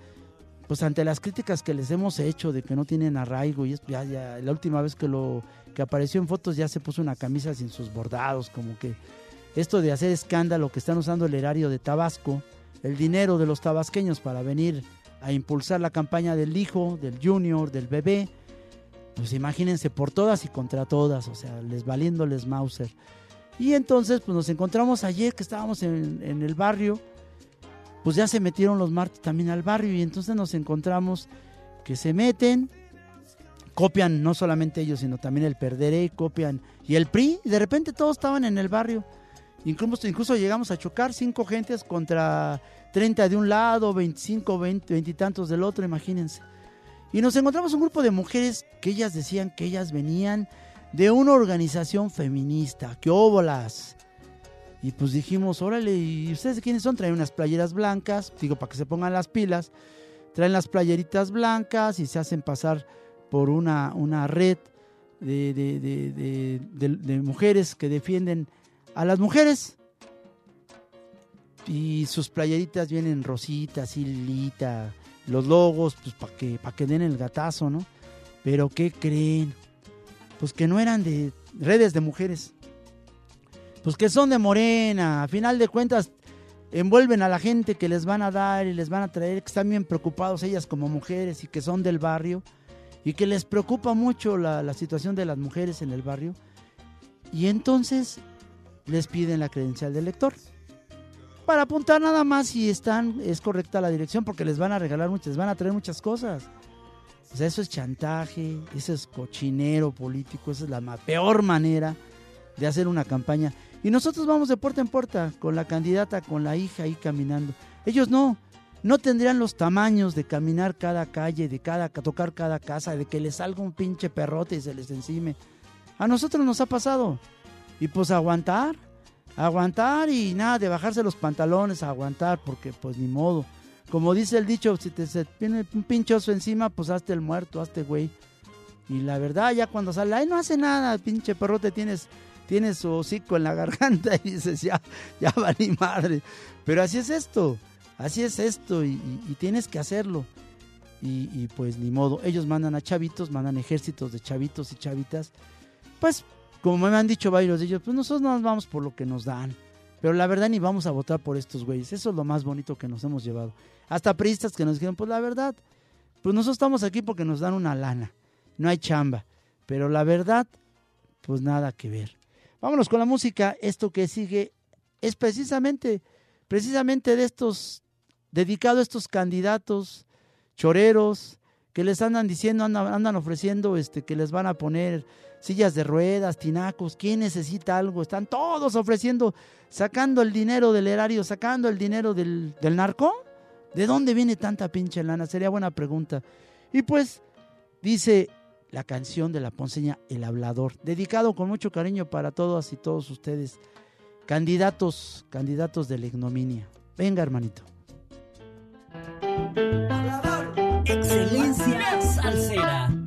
pues ante las críticas que les hemos hecho de que no tienen arraigo, y es- ya, la última vez que lo que apareció en fotos ya se puso una camisa sin sus bordados, como que esto de hacer escándalo que están usando el erario de Tabasco, el dinero de los tabasqueños para venir a impulsar la campaña del hijo, del junior, del bebé, pues imagínense por todas y contra todas, o sea, les valiéndoles Mauser. Y entonces, pues nos encontramos ayer que estábamos en el barrio, pues ya se metieron los martes también al barrio y entonces nos encontramos que se meten, copian no solamente ellos, sino también el Perderé, copian y el PRI, y de repente todos estaban en el barrio. Incluso, incluso llegamos a chocar cinco gentes contra 30 de un lado, 25, 20, 20 y tantos del otro, imagínense. Y nos encontramos un grupo de mujeres que ellas decían que ellas venían de una organización feminista, que óbolas. Y pues dijimos, órale, ¿y ustedes de quiénes son? Traen unas playeras blancas, digo, para que se pongan las pilas. Traen las playeritas blancas y se hacen pasar por una, una red de mujeres que defienden a las mujeres. Y sus playeritas vienen rositas, y lilita, los logos, pues para que, pa' que den el gatazo, ¿no? Pero ¿qué creen? Pues que no eran de redes de mujeres. Pues que son de morena. A final de cuentas, envuelven a la gente que les van a dar y les van a traer, que están bien preocupados ellas como mujeres y que son del barrio y que les preocupa mucho la, la situación de las mujeres en el barrio. Y entonces les piden la credencial del lector. Para apuntar nada más si están, es correcta la dirección, porque les van a regalar muchas, les van a traer muchas cosas. O sea, eso es chantaje, eso es cochinero político, esa es la peor manera de hacer una campaña. Y nosotros vamos de puerta en puerta con la candidata, con la hija ahí caminando. Ellos no, no tendrían los tamaños de caminar cada calle, de cada tocar cada casa, de que les salga un pinche perrote y se les encime. A nosotros nos ha pasado. Y pues aguantar, aguantar y nada de bajarse los pantalones, aguantar, porque pues ni modo. Como dice el dicho, si te se un pinchoso encima, pues hazte el muerto, hazte güey. Y la verdad, ya cuando sale, no hace nada, pinche perrote, tienes, tienes su hocico en la garganta y dices, ya, ya valí madre. Pero así es esto, así es esto y tienes que hacerlo. Y, y, pues ni modo, ellos mandan a chavitos, mandan ejércitos de chavitos y chavitas. Pues, como me han dicho varios de ellos, pues nosotros nos vamos por lo que nos dan. Pero la verdad ni vamos a votar por estos güeyes. Eso es lo más bonito que nos hemos llevado. Hasta priistas que nos dijeron, pues la verdad, pues nosotros estamos aquí porque nos dan una lana. No hay chamba. Pero la verdad, pues nada que ver. Vámonos con la música. Esto que sigue es precisamente, precisamente de estos, dedicado a estos candidatos choreros que les andan diciendo, andan, ofreciendo este, que les van a poner sillas de ruedas, tinacos, ¿quién necesita algo? Están todos ofreciendo, sacando el dinero del erario, sacando el dinero del, del narco. ¿De dónde viene tanta pinche lana? Sería buena pregunta. Y pues dice la canción de la ponceña El Hablador, dedicado con mucho cariño para todas y todos ustedes, candidatos, candidatos de la ignominia. Venga, hermanito. Excelencia salsera.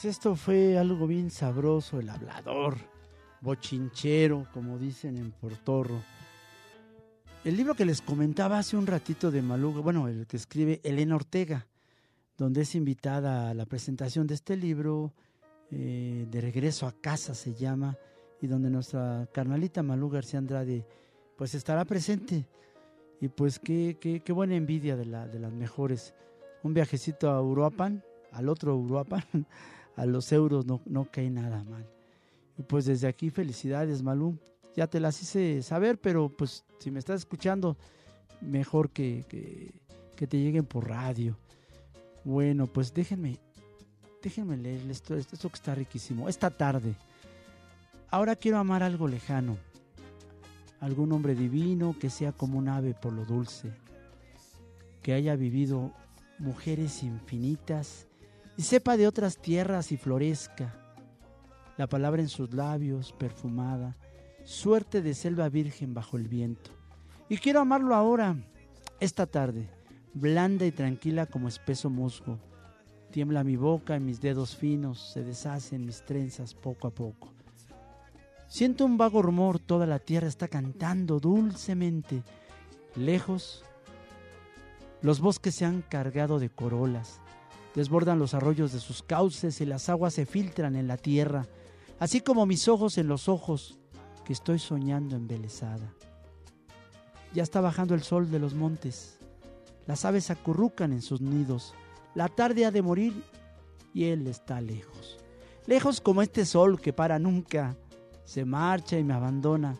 Pues esto fue algo bien sabroso, el hablador, bochinchero, como dicen en Portorro. El libro que les comentaba hace un ratito de Maluga, bueno, el que escribe Elena Ortega, donde es invitada a la presentación de este libro, eh, De regreso a casa se llama, y donde nuestra carnalita Malú García Andrade pues estará presente. Y pues qué, qué, qué buena envidia de, la, de las mejores. Un viajecito a Uruapan, al otro Uruapan, a los euros no, no cae nada mal. Y pues desde aquí felicidades Malú. Ya te las hice saber, pero pues si me estás escuchando, mejor que, que, te lleguen por radio. Bueno, pues déjenme, déjenme leer esto, esto que está riquísimo. Esta tarde, ahora quiero amar algo lejano, algún hombre divino que sea como un ave por lo dulce, que haya vivido mujeres infinitas y sepa de otras tierras y florezca, la palabra en sus labios perfumada, suerte de selva virgen bajo el viento. Y quiero amarlo ahora, esta tarde, blanda y tranquila como espeso musgo. Tiembla mi boca y mis dedos finos se deshacen mis trenzas poco a poco. Siento un vago rumor, toda la tierra está cantando dulcemente. Lejos, los bosques se han cargado de corolas, desbordan los arroyos de sus cauces y las aguas se filtran en la tierra, así como mis ojos en los ojos que estoy soñando embelesada. Ya está bajando el sol de los montes, las aves acurrucan en sus nidos, la tarde ha de morir y él está lejos. Lejos como este sol que para nunca, se marcha y me abandona,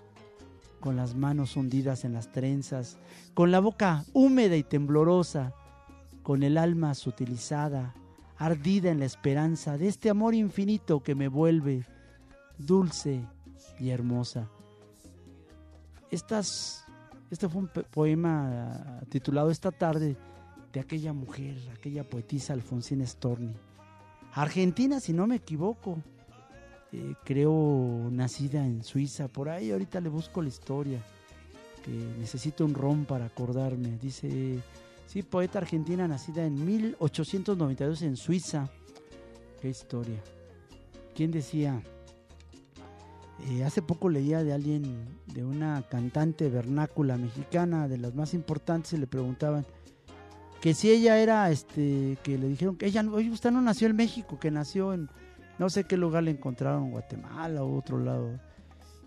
con las manos hundidas en las trenzas, con la boca húmeda y temblorosa, con el alma sutilizada, ardida en la esperanza de este amor infinito que me vuelve dulce y hermosa. Estas, este fue un poema titulado Esta tarde de aquella mujer, aquella poetisa Alfonsina Storni. Argentina, si no me equivoco. Eh, creo nacida en Suiza, por ahí ahorita le busco la historia, que necesito un ron para acordarme. Dice, sí, poeta argentina nacida en 1892 en Suiza. Qué historia. ¿Quién decía? Eh, hace poco leía de alguien, de una cantante vernácula mexicana, de las más importantes, y le preguntaban que si ella era, este, que le dijeron que ella, no nació en México, que nació en, no sé qué lugar le encontraron, en Guatemala o otro lado.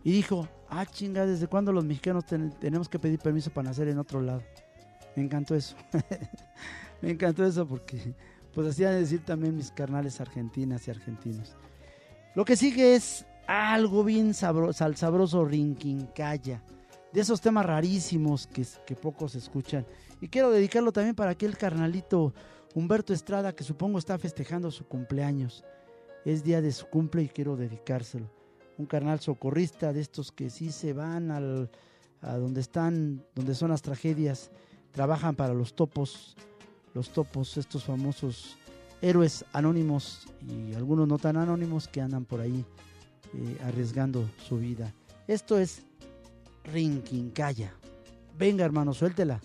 Y dijo, ah, chinga, ¿desde cuándo los mexicanos ten- tenemos que pedir permiso para nacer en otro lado? Me encantó eso. Me encantó eso porque, pues de decir también mis carnales argentinas y argentinos. Lo que sigue es algo bien sabroso, sal sabroso rinquincaya. De esos temas rarísimos que, que pocos escuchan. Y quiero dedicarlo también para aquel carnalito Humberto Estrada que supongo está festejando su cumpleaños. Es día de su cumple y quiero dedicárselo. Un carnal socorrista de estos que sí se van al, a donde están, donde son las tragedias, trabajan para los topos, los topos, estos famosos héroes anónimos y algunos no tan anónimos que andan por ahí eh, arriesgando su vida. Esto es Rinquincaya. Venga, hermano, suéltela.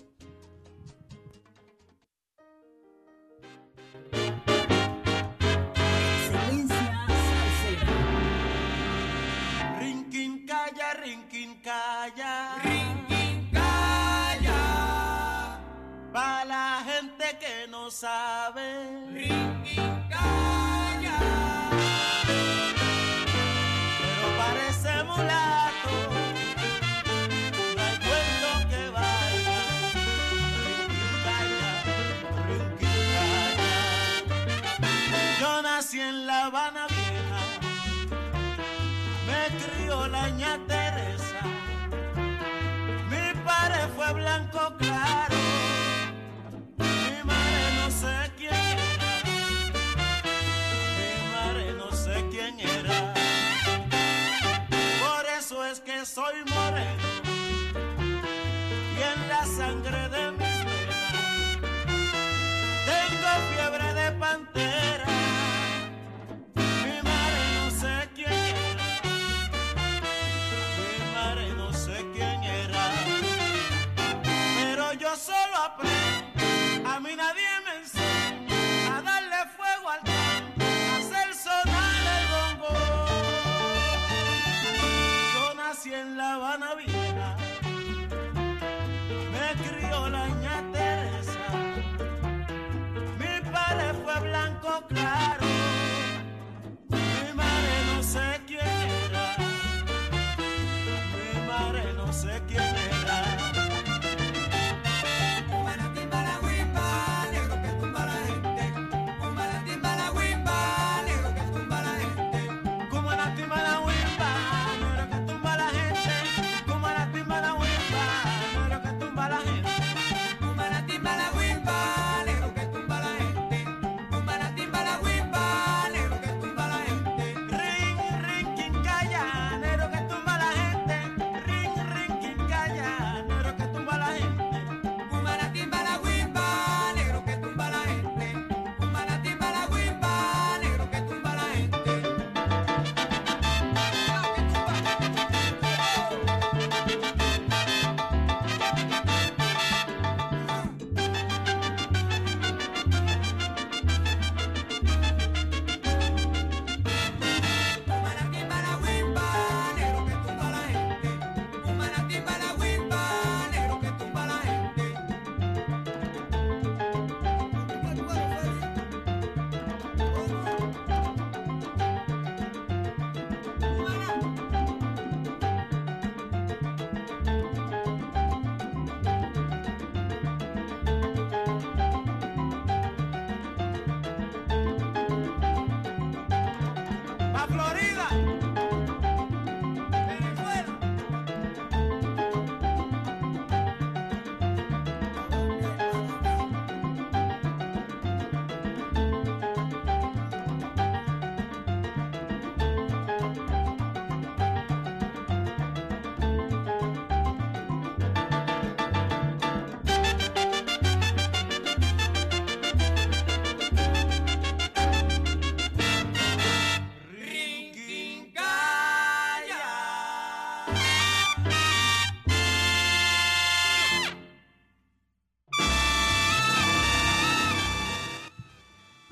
Sabe. Es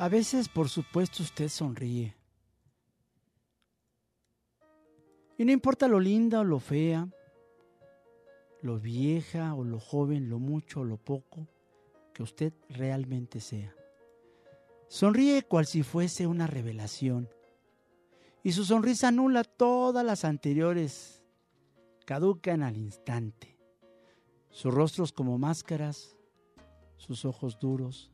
A veces, por supuesto, usted sonríe. Y no importa lo linda o lo fea, lo vieja o lo joven, lo mucho o lo poco que usted realmente sea. Sonríe cual si fuese una revelación. Y su sonrisa anula todas las anteriores. Caducan al instante. Sus rostros como máscaras, sus ojos duros,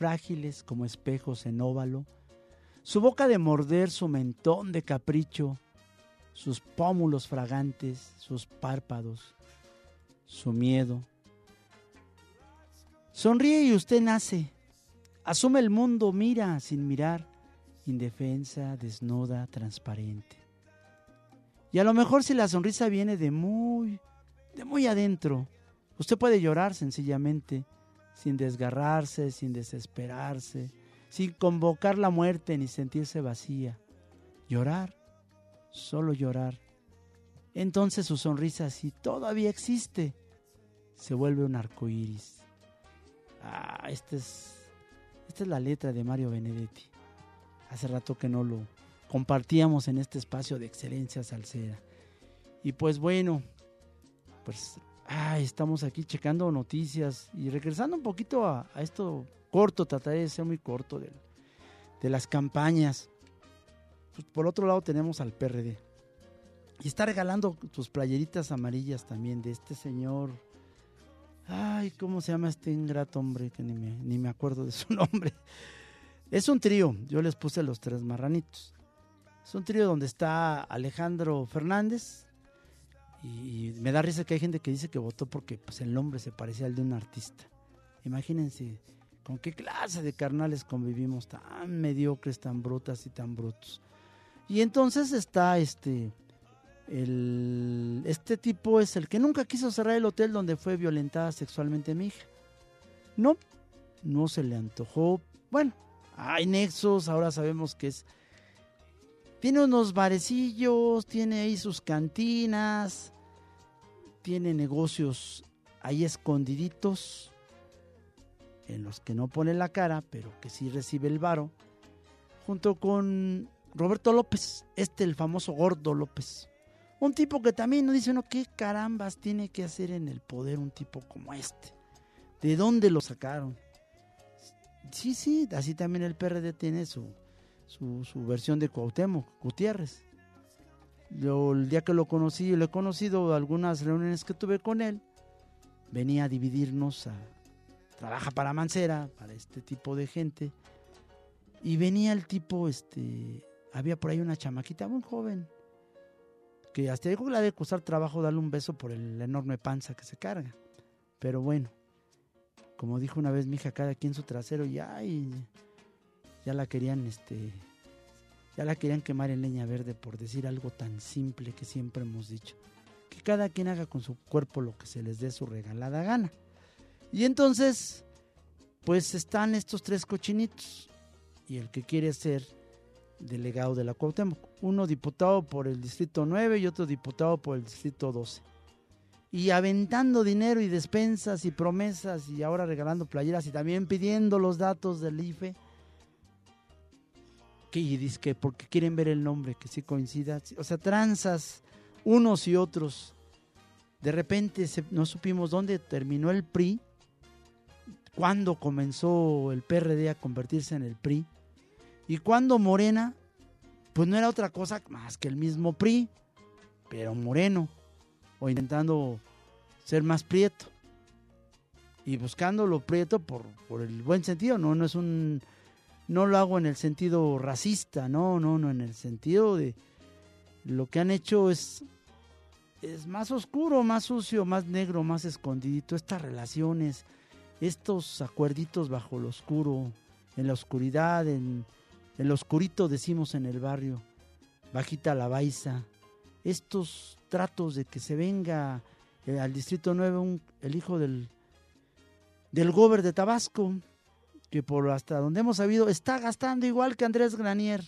frágiles como espejos en óvalo, su boca de morder su mentón de capricho, sus pómulos fragantes, sus párpados, su miedo. Sonríe y usted nace, asume el mundo, mira sin mirar, indefensa, desnuda, transparente. Y a lo mejor si la sonrisa viene de muy, de muy adentro, usted puede llorar sencillamente, sin desgarrarse, sin desesperarse, sin convocar la muerte ni sentirse vacía. Llorar, solo llorar. Entonces su sonrisa, si todavía existe, se vuelve un arco iris. Ah, esta es, esta es la letra de Mario Benedetti. Hace rato que no lo compartíamos en este espacio de excelencia salsera. Y pues bueno, pues Ay, estamos aquí checando noticias y regresando un poquito a, a esto corto, trataré de ser muy corto de, las campañas. Pues por otro lado tenemos al PRD. Y está regalando tus playeritas amarillas también de este señor. Ay, ¿cómo se llama este ingrato hombre? Que ni me, ni me acuerdo de su nombre. Es un trío, yo les puse los tres marranitos. Es un trío donde está Alejandro Fernández, y me da risa que hay gente que dice que votó porque pues, el nombre se parecía al de un artista. Imagínense con qué clase de carnales convivimos tan mediocres, tan brutas y tan brutos. Y entonces está este el, este tipo es el que nunca quiso cerrar el hotel donde fue violentada sexualmente mi hija. No, no se le antojó. Bueno, hay nexos, ahora sabemos que es tiene unos barecillos, tiene ahí sus cantinas, tiene negocios ahí escondiditos, en los que no pone la cara, pero que sí recibe el varo, junto con Roberto López, este el famoso gordo López, Un tipo que también no dice uno, ¿qué carambas tiene que hacer en el poder un tipo como este? ¿De dónde lo sacaron? Sí, sí, así también el PRD tiene su, su, su versión de Cuauhtémoc, Gutiérrez. Yo el día que lo conocí, lo he conocido algunas reuniones que tuve con él, venía a dividirnos, a, trabaja para Mancera, para este tipo de gente, y venía el tipo, este, había por ahí una chamaquita muy joven, que hasta dijo que la de costar trabajo darle un beso por el enorme panza que se carga. Pero bueno, como dijo una vez mi hija, cada quien su trasero, y ya la querían, este, ya la querían quemar en leña verde por decir algo tan simple que siempre hemos dicho. Que cada quien haga con su cuerpo lo que se les dé su regalada gana. Y entonces, pues están estos tres cochinitos. Y el que quiere ser delegado de la Cuauhtémoc. Uno diputado por el distrito 9 y otro diputado por el distrito 12. Y aventando dinero y despensas y promesas y ahora regalando playeras y también pidiendo los datos del IFE. Que y dice que porque quieren ver el nombre, que sí coincida. O sea, tranzas unos y otros. De repente no supimos dónde terminó el PRI, cuándo comenzó el PRD a convertirse en el PRI. Y cuando Morena, pues no era otra cosa más que el mismo PRI, pero moreno, o intentando ser más prieto. Y buscando lo prieto por, por el buen sentido, no, no es un, no lo hago en el sentido racista, no, no, no, en el sentido de lo que han hecho es, es más oscuro, más sucio, más negro, más escondidito, estas relaciones, estos acuerditos bajo lo oscuro, en la oscuridad, en, en lo oscurito decimos en el barrio, bajita la baiza, estos tratos de que se venga eh, al Distrito 9 un- el hijo del, del gober de Tabasco, que por hasta donde hemos sabido está gastando igual que Andrés Granier.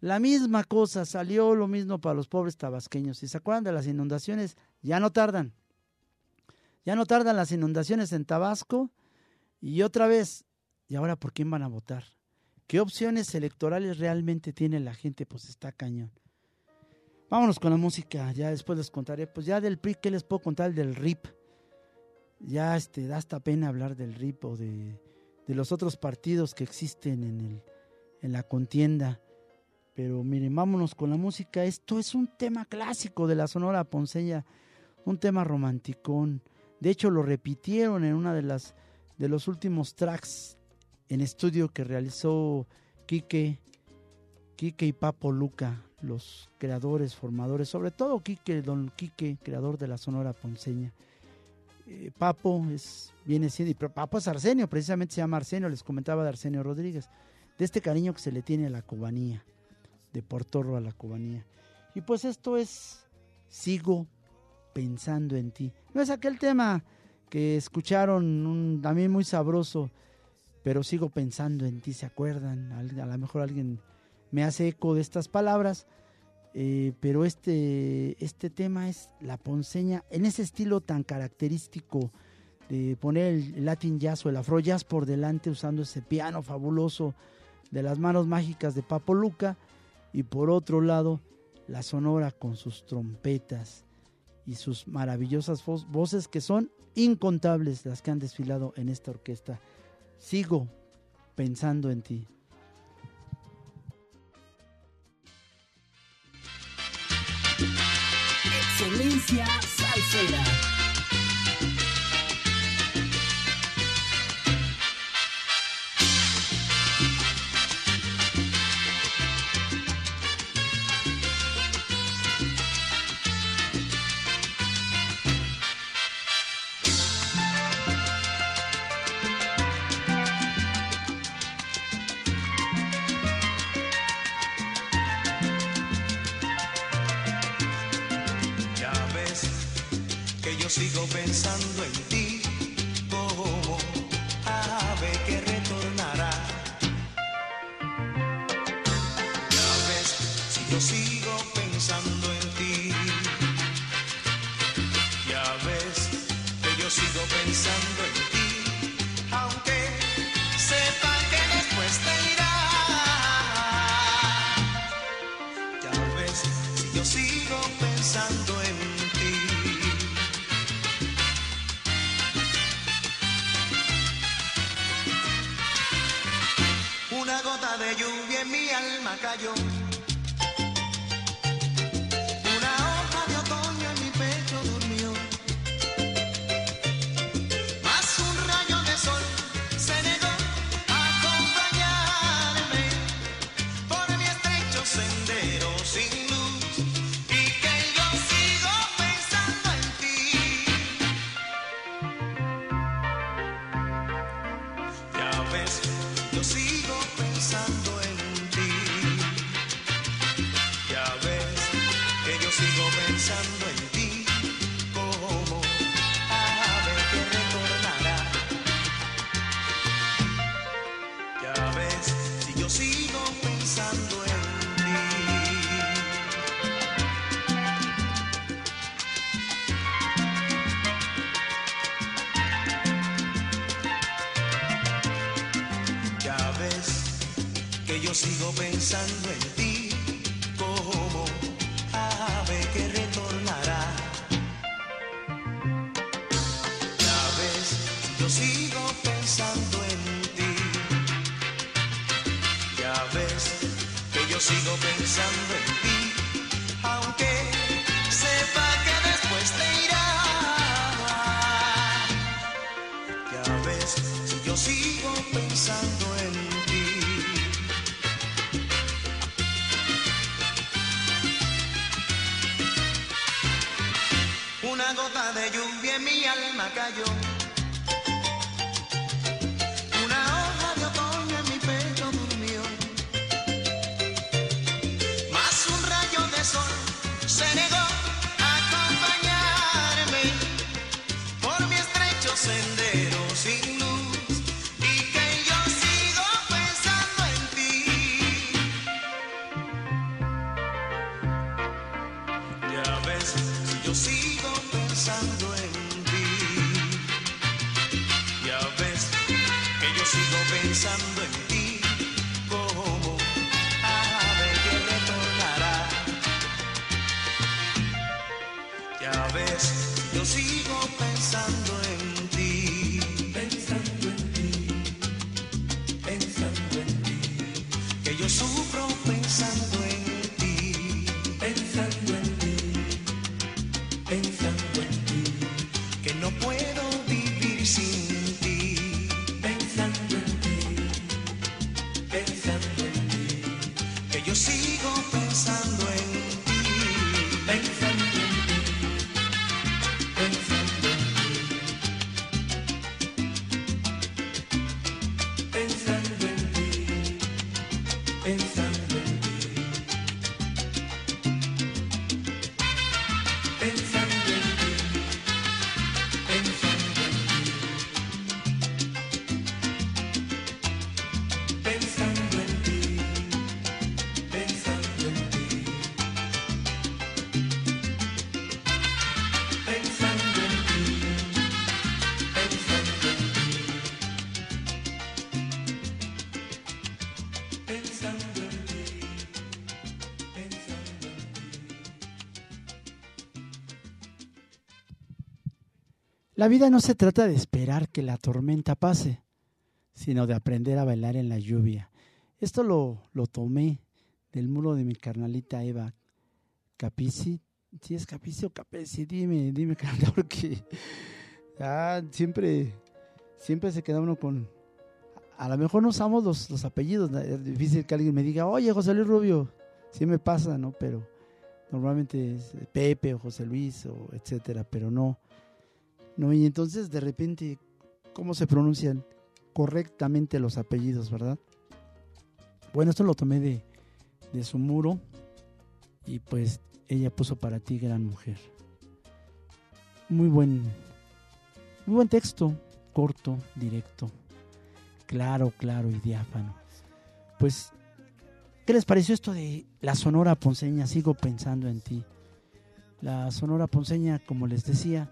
La misma cosa, salió lo mismo para los pobres tabasqueños. Si se acuerdan de las inundaciones, ya no tardan. Ya no tardan las inundaciones en Tabasco. Y otra vez, ¿y ahora por quién van a votar? ¿Qué opciones electorales realmente tiene la gente? Pues está cañón. Vámonos con la música, ya después les contaré. Pues ya del PRI, ¿qué les puedo contar del RIP? Ya este, da hasta pena hablar del RIP o de, los otros partidos que existen en, el, en la contienda. Pero miren, vámonos con la música. Esto es un tema clásico de la Sonora Ponceña, un tema romanticón. De hecho, lo repitieron en una de las de los últimos tracks en estudio que realizó Quique, Quique y Papo Luca, los creadores, formadores, sobre todo Quique, don Quique, creador de la Sonora Ponceña. Eh, Papo es, viene siendo, y Papo es Arsenio, precisamente se llama Arsenio, les comentaba de Arsenio Rodríguez, de este cariño que se le tiene a la cubanía, de Portorro a la cubanía. Y pues esto es Sigo pensando en ti. No es aquel tema que escucharon un, también muy sabroso, pero sigo pensando en ti, ¿se acuerdan? Al- A lo mejor alguien me hace eco de estas palabras, eh, pero este, este tema es la ponceña en ese estilo tan característico de poner el Latin Jazz o el Afro Jazz por delante usando ese piano fabuloso de las manos mágicas de Papo Luca y por otro lado la sonora con sus trompetas y sus maravillosas vo- voces que son incontables las que han desfilado en esta orquesta. Sigo pensando en ti. Excelencia Salsera. Pensando en pensando en ti como ave que retornará. Ya ves si yo sigo pensando en ti. Ya ves que yo sigo pensando en ti cayó. La vida no se trata de esperar que la tormenta pase, sino de aprender a bailar en la lluvia. Esto lo, lo tomé del muro de mi carnalita Eva Capici. Si es Capici o Capesi, dime, dime, carnal, porque ah, siempre, siempre se queda uno con... A lo mejor no usamos los, los apellidos, es difícil que alguien me diga, oye, José Luis Rubio, sí me pasa, ¿no? Pero normalmente es Pepe o José Luis o etcétera, pero no. No, y entonces de repente, ¿cómo se pronuncian correctamente los apellidos, verdad? Bueno, esto lo tomé de, de su muro y pues ella puso para ti gran mujer. Muy buen, muy buen texto, corto, directo, claro, claro y diáfano. Pues, ¿qué les pareció esto de la Sonora Ponceña? Sigo pensando en ti. La Sonora Ponceña, como les decía,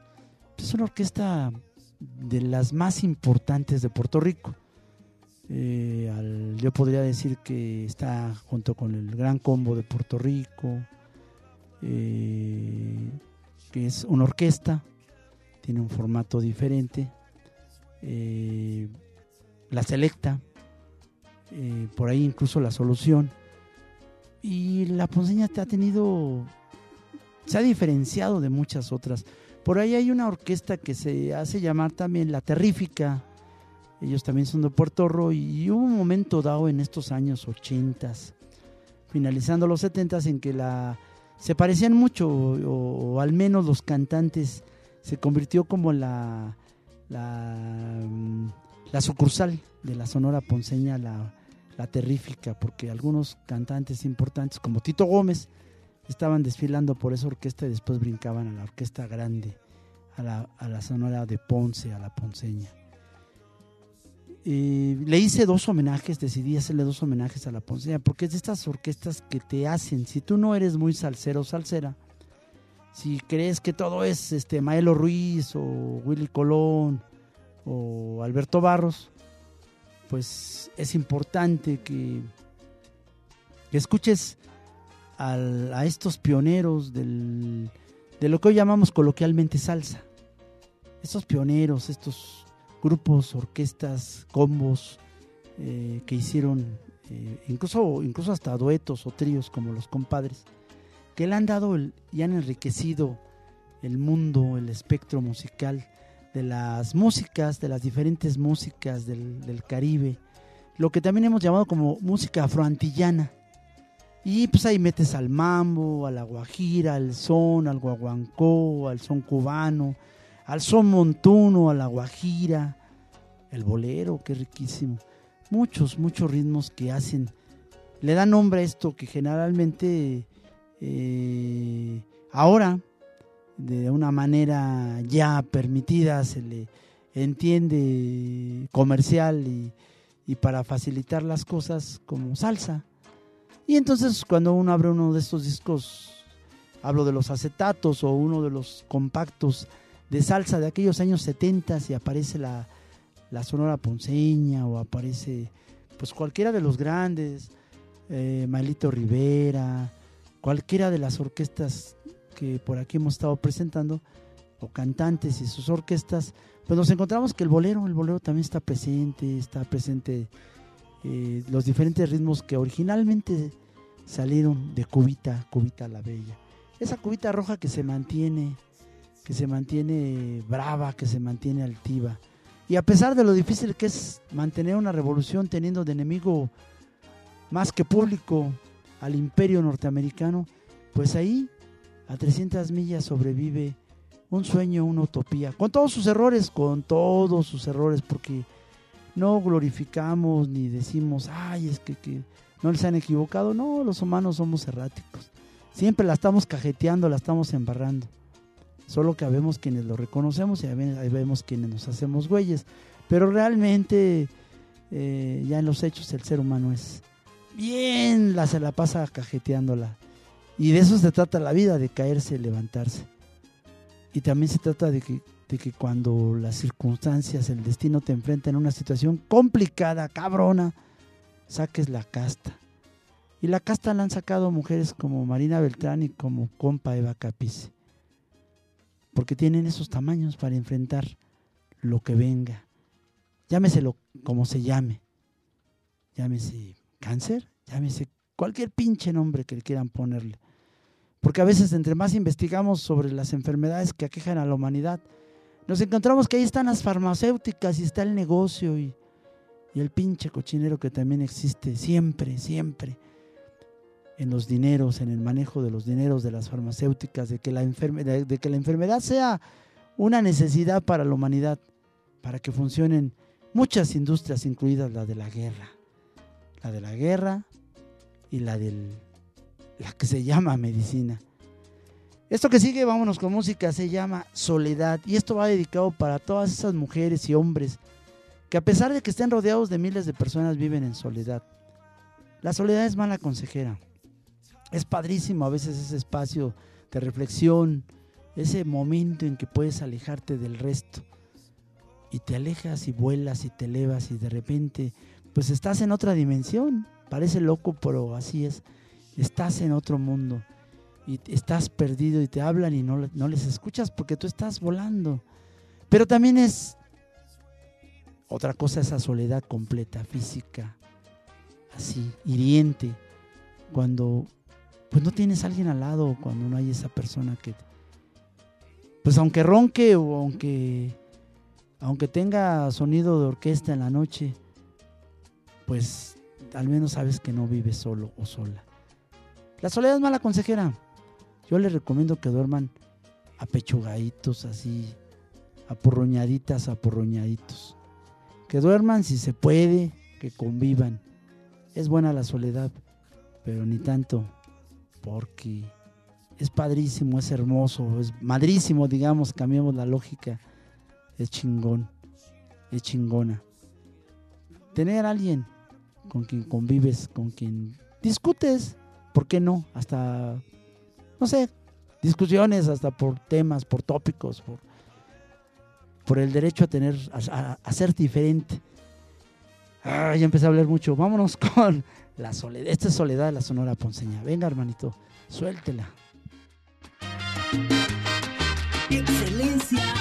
es una orquesta de las más importantes de Puerto Rico. Eh, yo podría decir que está junto con el Gran Combo de Puerto Rico, eh, que es una orquesta, tiene un formato diferente. eh, la Selecta, por ahí incluso la Solución, Y la ponceña te ha tenido, se ha diferenciado de muchas otras. Por ahí hay una orquesta que se hace llamar también La Terrífica. Ellos también son de Puerto Rico y hubo un momento dado en estos años 80, finalizando los 70 en que la se parecían mucho o, al menos los cantantes se convirtió como la la, mm, la sucursal de la Sonora Ponceña, la, la Terrífica, porque algunos cantantes importantes como Tito Gómez estaban desfilando por esa orquesta y después brincaban a la orquesta grande, a la, a la Sonora de Ponce, a la Ponceña. Eh, le hice dos homenajes, decidí hacerle dos homenajes a la Ponceña, porque es de estas orquestas que te hacen, si tú no eres muy salsero o salsera, si crees que todo es este Maelo Ruiz o Willy Colón o Alberto Barros, pues es importante que escuches a estos pioneros del, de lo que hoy llamamos coloquialmente salsa. Estos pioneros, estos grupos, orquestas, combos eh, que hicieron, eh, incluso, incluso hasta duetos o tríos como los compadres, que le han dado el- y han enriquecido el mundo, el espectro musical de las músicas, de las diferentes músicas del, del Caribe, lo que también hemos llamado como música afroantillana. Y pues ahí metes al mambo, a la guajira, al son, al guaguancó, al son cubano, al son montuno, a la guajira, el bolero, qué riquísimo. Muchos, muchos ritmos que hacen, le dan nombre a esto que generalmente eh, ahora, de una manera ya permitida, se le entiende comercial y, y para facilitar las cosas como salsa. Y entonces cuando uno abre uno de estos discos, hablo de los acetatos o uno de los compactos de salsa de aquellos años 70 y aparece la, la Sonora Ponceña o aparece pues cualquiera de los grandes, eh, Maelito Rivera, cualquiera de las orquestas que por aquí hemos estado presentando, o cantantes y sus orquestas, pues nos encontramos que el bolero, el bolero también está presente, está presente eh, los diferentes ritmos que originalmente salieron de Cubita, Cubita la Bella. Esa cubita roja que se mantiene, que se mantiene brava, que se mantiene altiva. Y a pesar de lo difícil que es mantener una revolución teniendo de enemigo más que público al imperio norteamericano, pues ahí a 300 millas sobrevive un sueño, una utopía, con todos sus errores, con todos sus errores, porque no glorificamos ni decimos, ay, es que, que no les han equivocado, no, los humanos somos erráticos, siempre la estamos cajeteando, la estamos embarrando, solo que habemos quienes lo reconocemos y vemos quienes nos hacemos güeyes, pero realmente eh, ya en los hechos el ser humano es bien, la se la pasa cajeteándola. Y de eso se trata la vida, de caerse levantarse. Y también se trata de que, de que cuando las circunstancias, el destino te enfrenta en una situación complicada, cabrona, saques la casta. Y la casta la han sacado mujeres como Marina Beltrán y como compa Eva Capice. Porque tienen esos tamaños para enfrentar lo que venga. Llámeselo como se llame. Llámese cáncer, llámese cualquier pinche nombre que le quieran ponerle. Porque a veces entre más investigamos sobre las enfermedades que aquejan a la humanidad, nos encontramos que ahí están las farmacéuticas y está el negocio y, y el pinche cochinero que también existe siempre, siempre en los dineros, en el manejo de los dineros de las farmacéuticas, de que la, enfermedad sea una necesidad para la humanidad, para que funcionen muchas industrias, incluidas la de la guerra. La de la guerra y la del la que se llama medicina. Esto que sigue, vámonos con música, se llama Soledad. Y esto va dedicado para todas esas mujeres y hombres que a pesar de que estén rodeados de miles de personas, viven en soledad. La soledad es mala consejera. Es padrísimo a veces ese espacio de reflexión, ese momento en que puedes alejarte del resto. Y te alejas y vuelas y te elevas y de repente, pues estás en otra dimensión. Parece loco, pero así es estás en otro mundo y estás perdido y te hablan y no, no les escuchas porque tú estás volando. Pero también es otra cosa esa soledad completa, física, así, hiriente, cuando pues no tienes a alguien al lado, cuando no hay esa persona que pues aunque ronque o aunque aunque tenga sonido de orquesta en la noche, pues al menos sabes que no vives solo o sola. La soledad es mala consejera. Yo les recomiendo que duerman apechugaditos así, apurruñaditas, apurruñaditos. Que duerman si se puede, que convivan. Es buena la soledad, pero ni tanto, porque es padrísimo, es hermoso, es madrísimo, digamos, cambiamos la lógica. Es chingón, es chingona. Tener a alguien con quien convives, con quien discutes, ¿por qué no? Hasta, no sé, discusiones, hasta por temas, por tópicos, por, por el derecho a tener, a, ser diferente. Ah, ya empecé a hablar mucho. Vámonos con la soledad. Esta es soledad de la Sonora Ponceña. Venga, hermanito, suéltela. Excelencia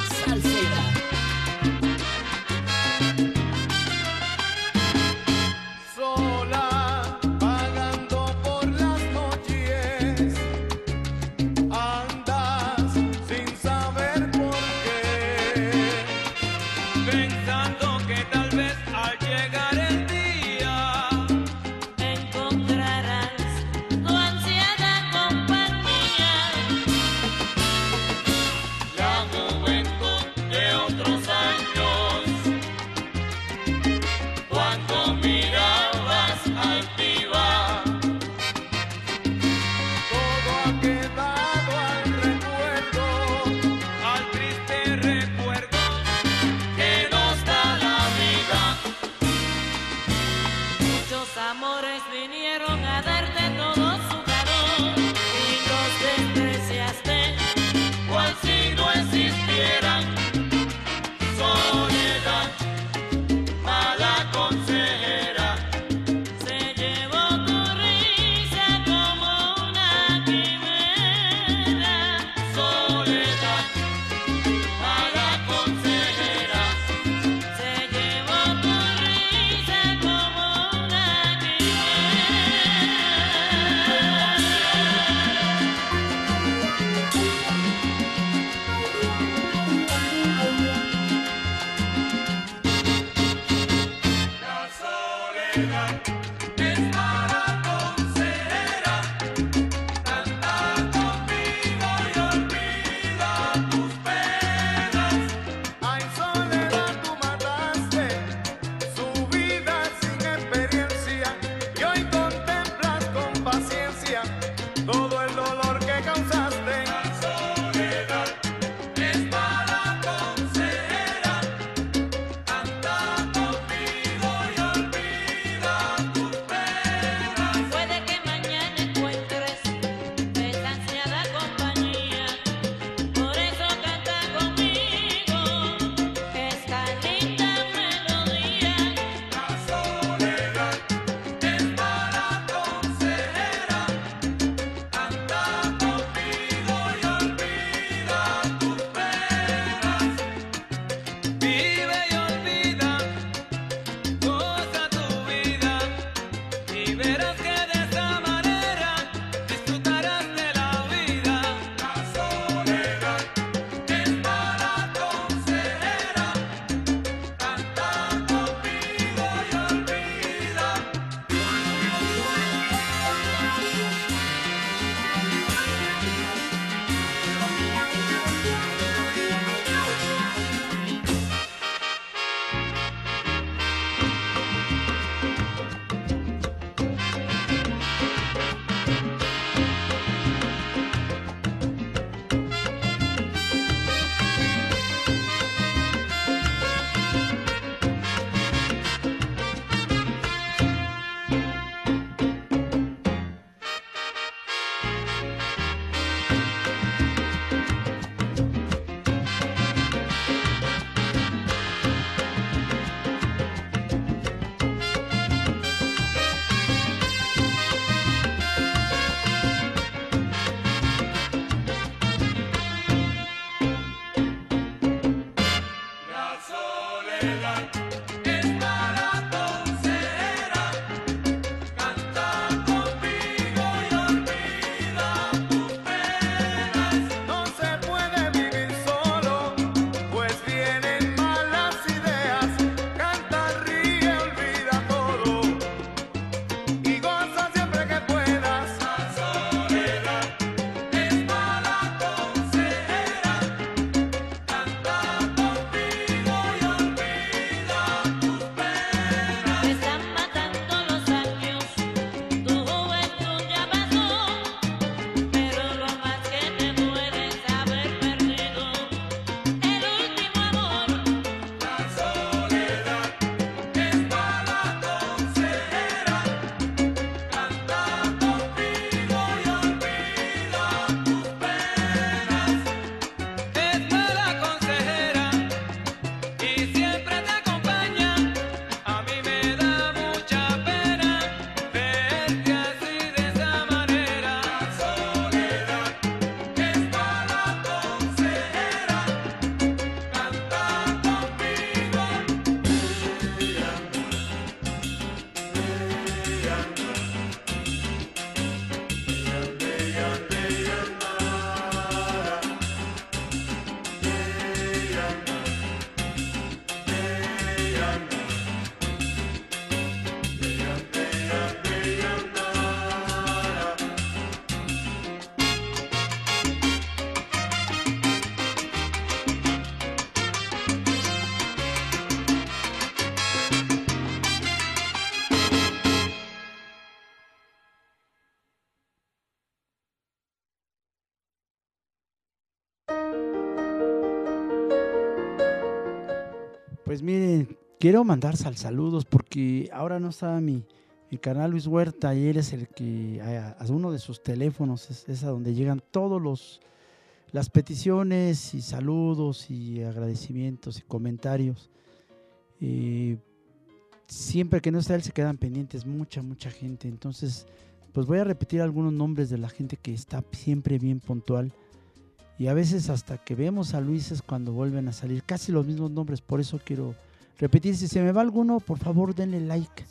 quiero mandar sal saludos porque ahora no está mi, canal Luis Huerta y él es el que a, uno de sus teléfonos es, es a donde llegan todos los las peticiones y saludos y agradecimientos y comentarios. Eh, siempre que no está él se quedan pendientes mucha, mucha gente. Entonces, pues voy a repetir algunos nombres de la gente que está siempre bien puntual. Y a veces hasta que vemos a Luis es cuando vuelven a salir casi los mismos nombres. Por eso quiero repetir. Si se me va alguno, por favor denle like.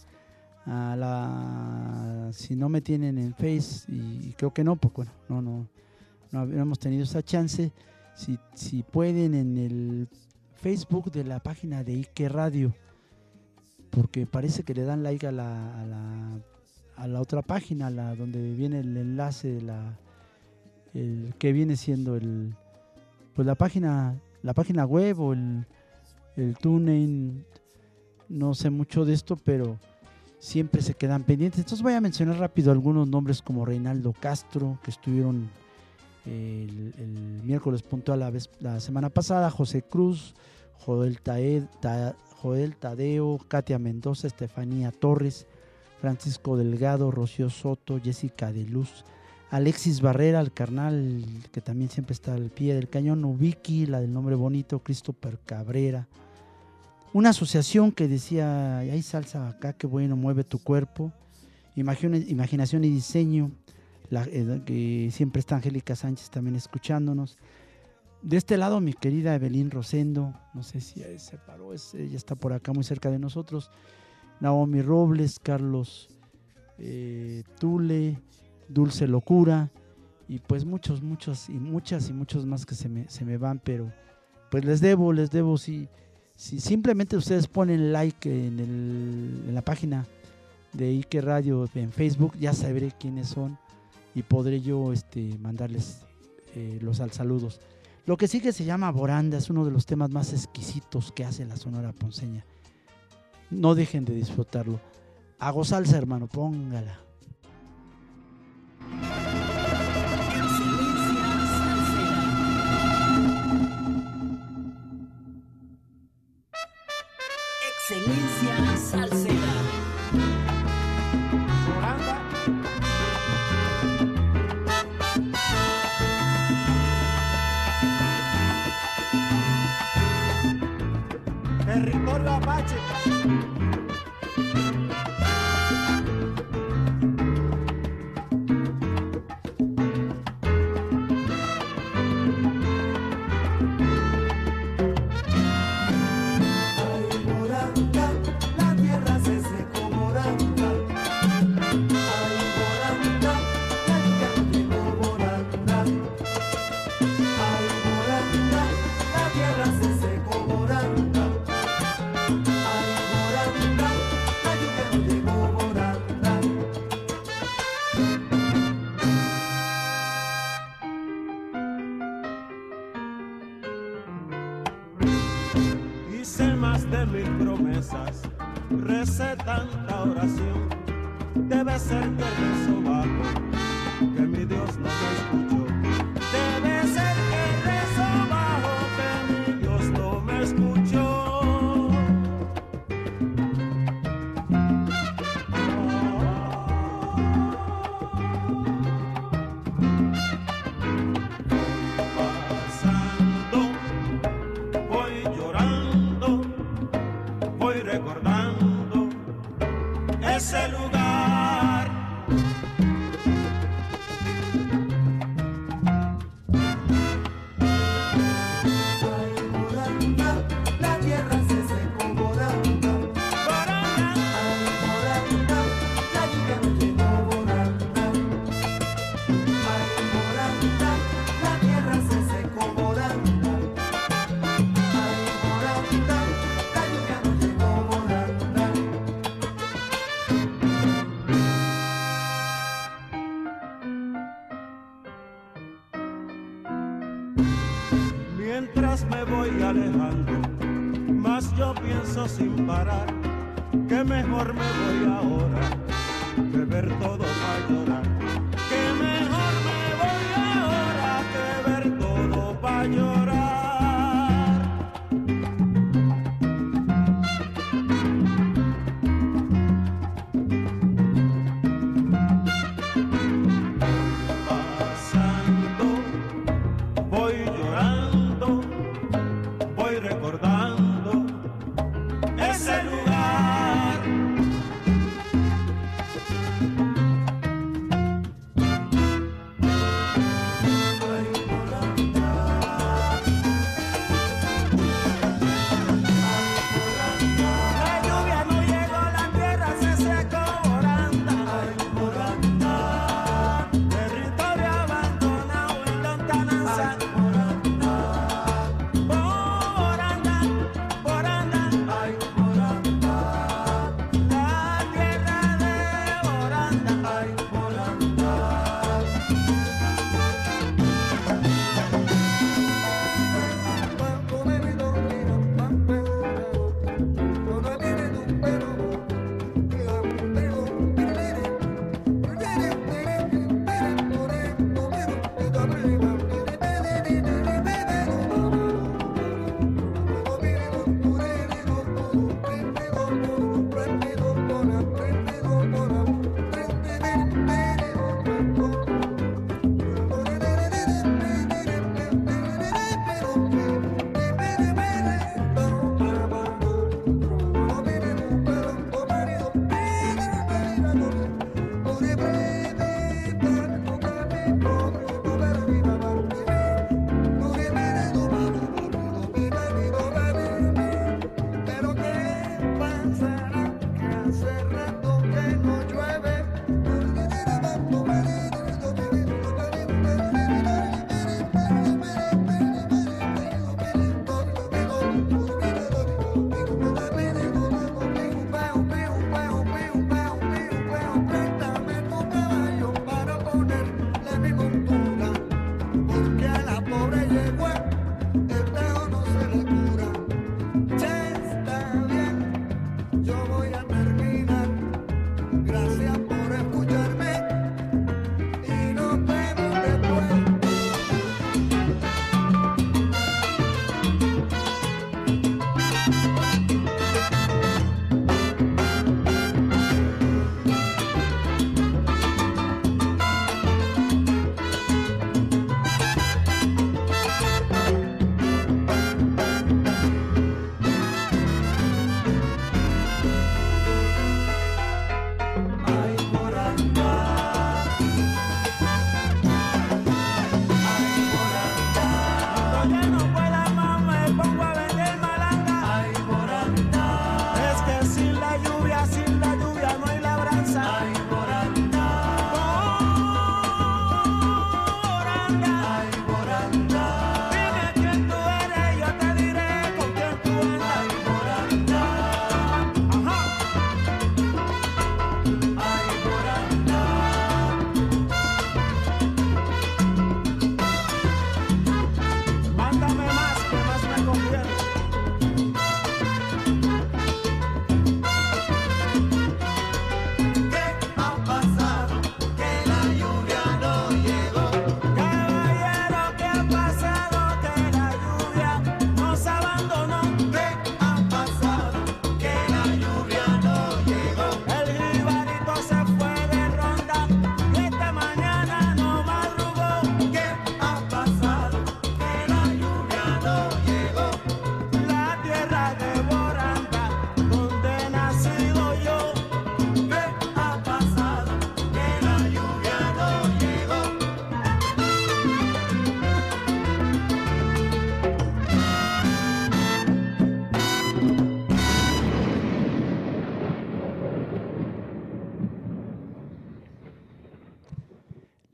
A la, si no me tienen en Face, y creo que no, pues bueno, no, no, no habíamos tenido esa chance. Si, si pueden en el Facebook de la página de Ike Radio, porque parece que le dan like a la, a la, a la otra página, la, donde viene el enlace de la, el, que viene siendo el, pues la página, la página web o el, el TuneIn. No sé mucho de esto, pero siempre se quedan pendientes. Entonces voy a mencionar rápido algunos nombres como Reinaldo Castro, que estuvieron el, el miércoles puntual la, vez, la semana pasada, José Cruz, Joel, Joel Tadeo, Katia Mendoza, Estefanía Torres, Francisco Delgado, Rocío Soto, Jessica de Luz, Alexis Barrera, el carnal que también siempre está al pie del cañón, Ubiki, la del nombre bonito, Christopher Cabrera, una asociación que decía, hay salsa acá, que bueno, mueve tu cuerpo, Imagina- imaginación y diseño, la- eh, que siempre está Angélica Sánchez también escuchándonos. De este lado, mi querida Evelyn Rosendo, no sé si se paró, ella está por acá muy cerca de nosotros. Naomi Robles, Carlos eh, Tule, Dulce Locura, y pues muchos, muchos, y muchas y muchos más que se me, se me van, pero pues les debo, les debo, si, si simplemente ustedes ponen like en, el- en la página de Ike Radio en Facebook, ya sabré quiénes son y podré yo este, mandarles eh, los al saludos. Lo que sigue se llama Boranda, es uno de los temas más exquisitos que hace la Sonora Ponceña. No dejen de disfrutarlo. Hago salsa, hermano, póngala.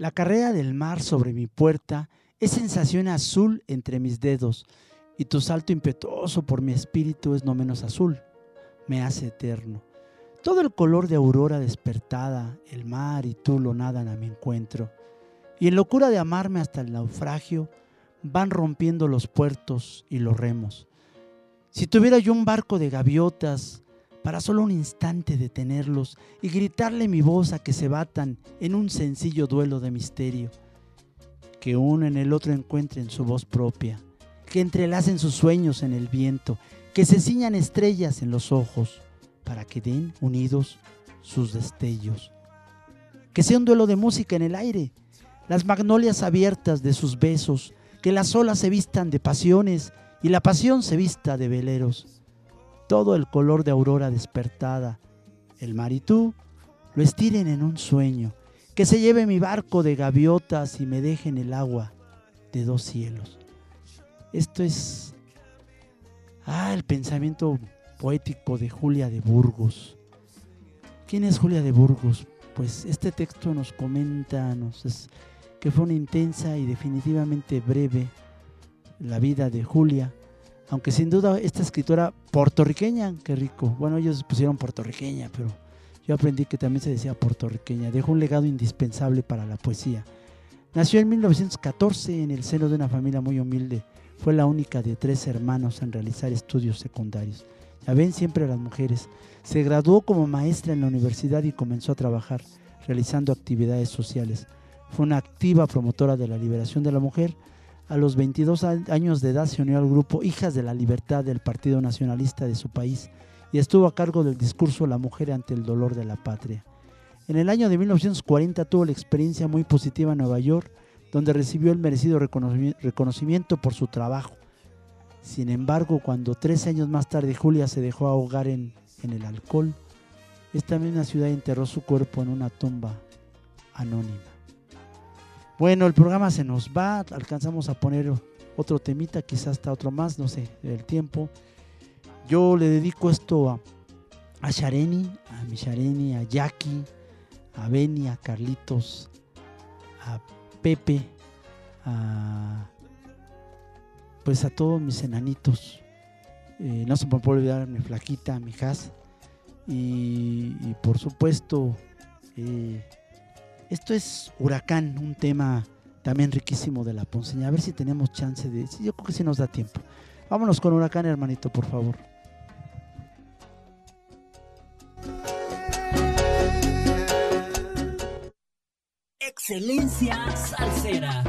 La carrera del mar sobre mi puerta es sensación azul entre mis dedos, y tu salto impetuoso por mi espíritu es no menos azul, me hace eterno. Todo el color de aurora despertada, el mar y tú lo nadan a mi encuentro, y en locura de amarme hasta el naufragio, van rompiendo los puertos y los remos. Si tuviera yo un barco de gaviotas, para solo un instante detenerlos y gritarle mi voz a que se batan en un sencillo duelo de misterio, que uno en el otro encuentren su voz propia, que entrelacen sus sueños en el viento, que se ciñan estrellas en los ojos, para que den unidos sus destellos. Que sea un duelo de música en el aire, las magnolias abiertas de sus besos, que las olas se vistan de pasiones y la pasión se vista de veleros. Todo el color de aurora despertada, el mar y tú lo estiren en un sueño, que se lleve mi barco de gaviotas y me deje en el agua de dos cielos. Esto es ah, el pensamiento poético de Julia de Burgos. ¿Quién es Julia de Burgos? Pues este texto nos comenta nos es- que fue una intensa y definitivamente breve la vida de Julia, aunque sin duda esta escritora puertorriqueña, qué rico, bueno ellos pusieron puertorriqueña, pero yo aprendí que también se decía puertorriqueña, dejó un legado indispensable para la poesía. Nació en 1914 en el seno de una familia muy humilde, fue la única de tres hermanos en realizar estudios secundarios. Ya ven siempre a las mujeres. Se graduó como maestra en la universidad y comenzó a trabajar realizando actividades sociales. Fue una activa promotora de la liberación de la mujer. A los 22 a- años de edad se unió al grupo Hijas de la Libertad del Partido Nacionalista de su país y estuvo a cargo del discurso La mujer ante el dolor de la patria. En el año de 1940 tuvo la experiencia muy positiva en Nueva York, donde recibió el merecido reconocimi- reconocimiento por su trabajo. Sin embargo, cuando 13 años más tarde Julia se dejó ahogar en, en el alcohol, esta misma ciudad enterró su cuerpo en una tumba anónima. Bueno, el programa se nos va, alcanzamos a poner otro temita, quizás hasta otro más, no sé, el tiempo. Yo le dedico esto a, a Shareni, a mi Shareni, a Jackie, a Benny, a Carlitos, a Pepe, a pues a todos mis enanitos. Eh, no se me puede olvidar a mi flaquita, a mi. Y, y por supuesto, eh, esto es Huracán, un tema también riquísimo de la Ponceña. A ver si tenemos chance de... Yo creo que sí nos da tiempo. Vámonos con Huracán, hermanito, por favor. Excelencia salsera.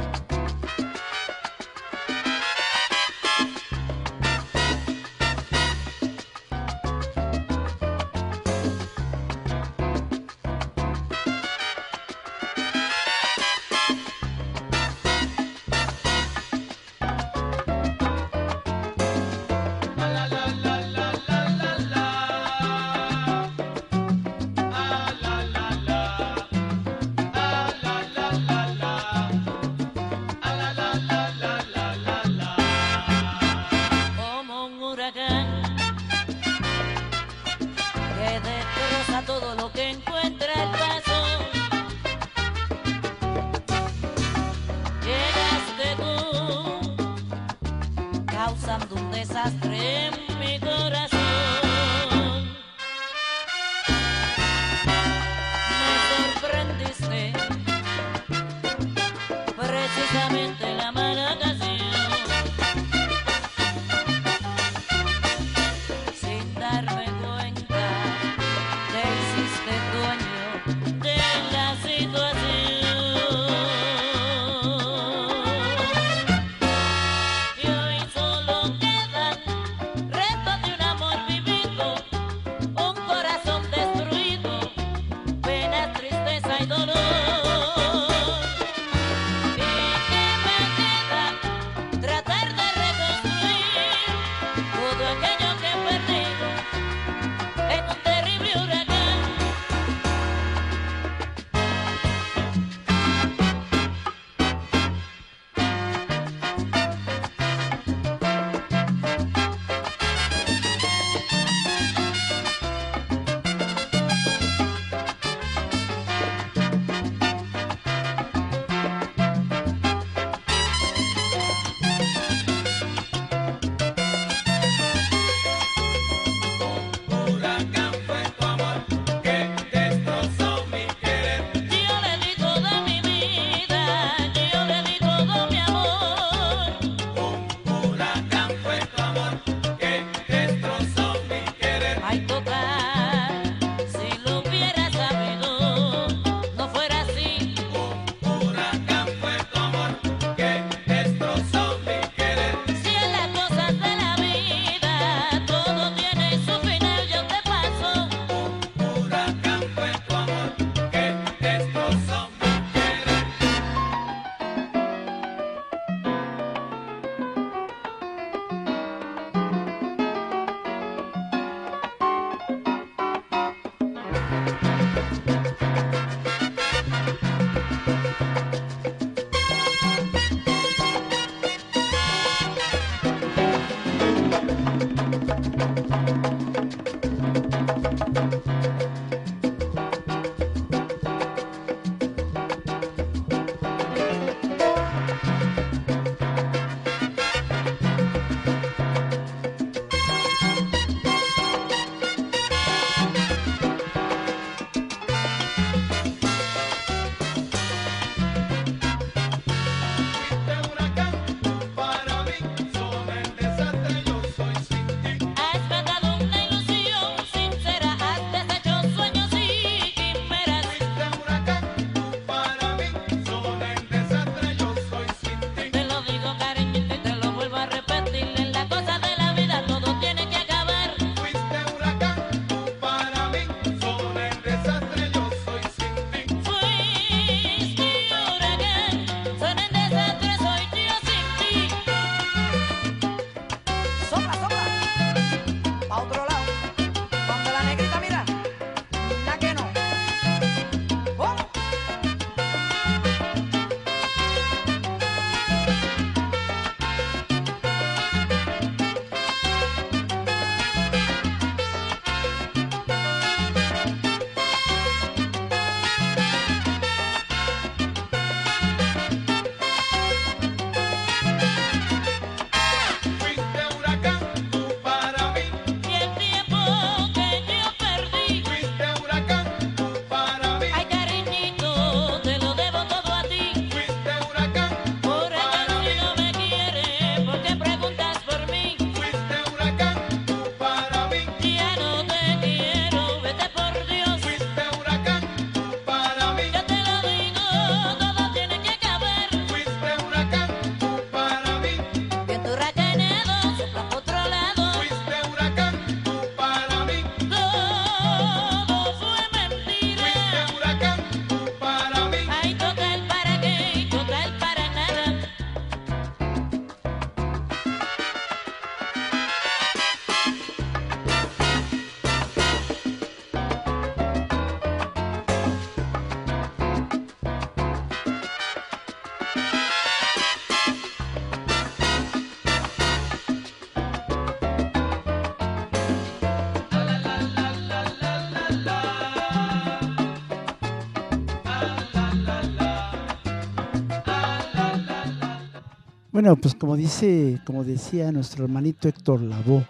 Bueno, pues como dice, como decía nuestro hermanito Héctor Lavoe,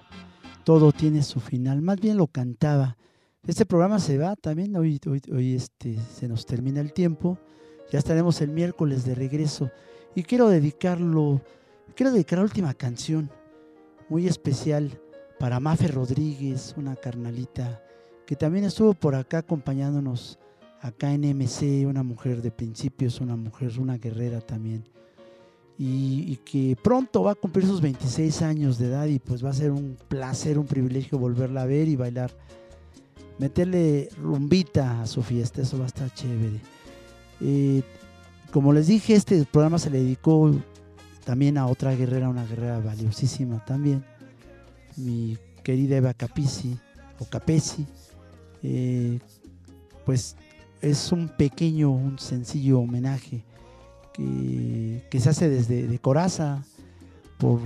todo tiene su final. Más bien lo cantaba. Este programa se va también. Hoy, hoy, hoy este, se nos termina el tiempo. Ya estaremos el miércoles de regreso. Y quiero dedicarlo, quiero dedicar la última canción, muy especial para Mafe Rodríguez, una carnalita que también estuvo por acá acompañándonos acá en MC, una mujer de principios, una mujer, una guerrera también y, que pronto va a cumplir sus 26 años de edad y pues va a ser un placer, un privilegio volverla a ver y bailar, meterle rumbita a su fiesta, eso va a estar chévere. Eh, como les dije, este programa se le dedicó también a otra guerrera, una guerrera valiosísima también, mi querida Eva Capisi o Capesi, eh, pues es un pequeño, un sencillo homenaje que, se hace desde de coraza por,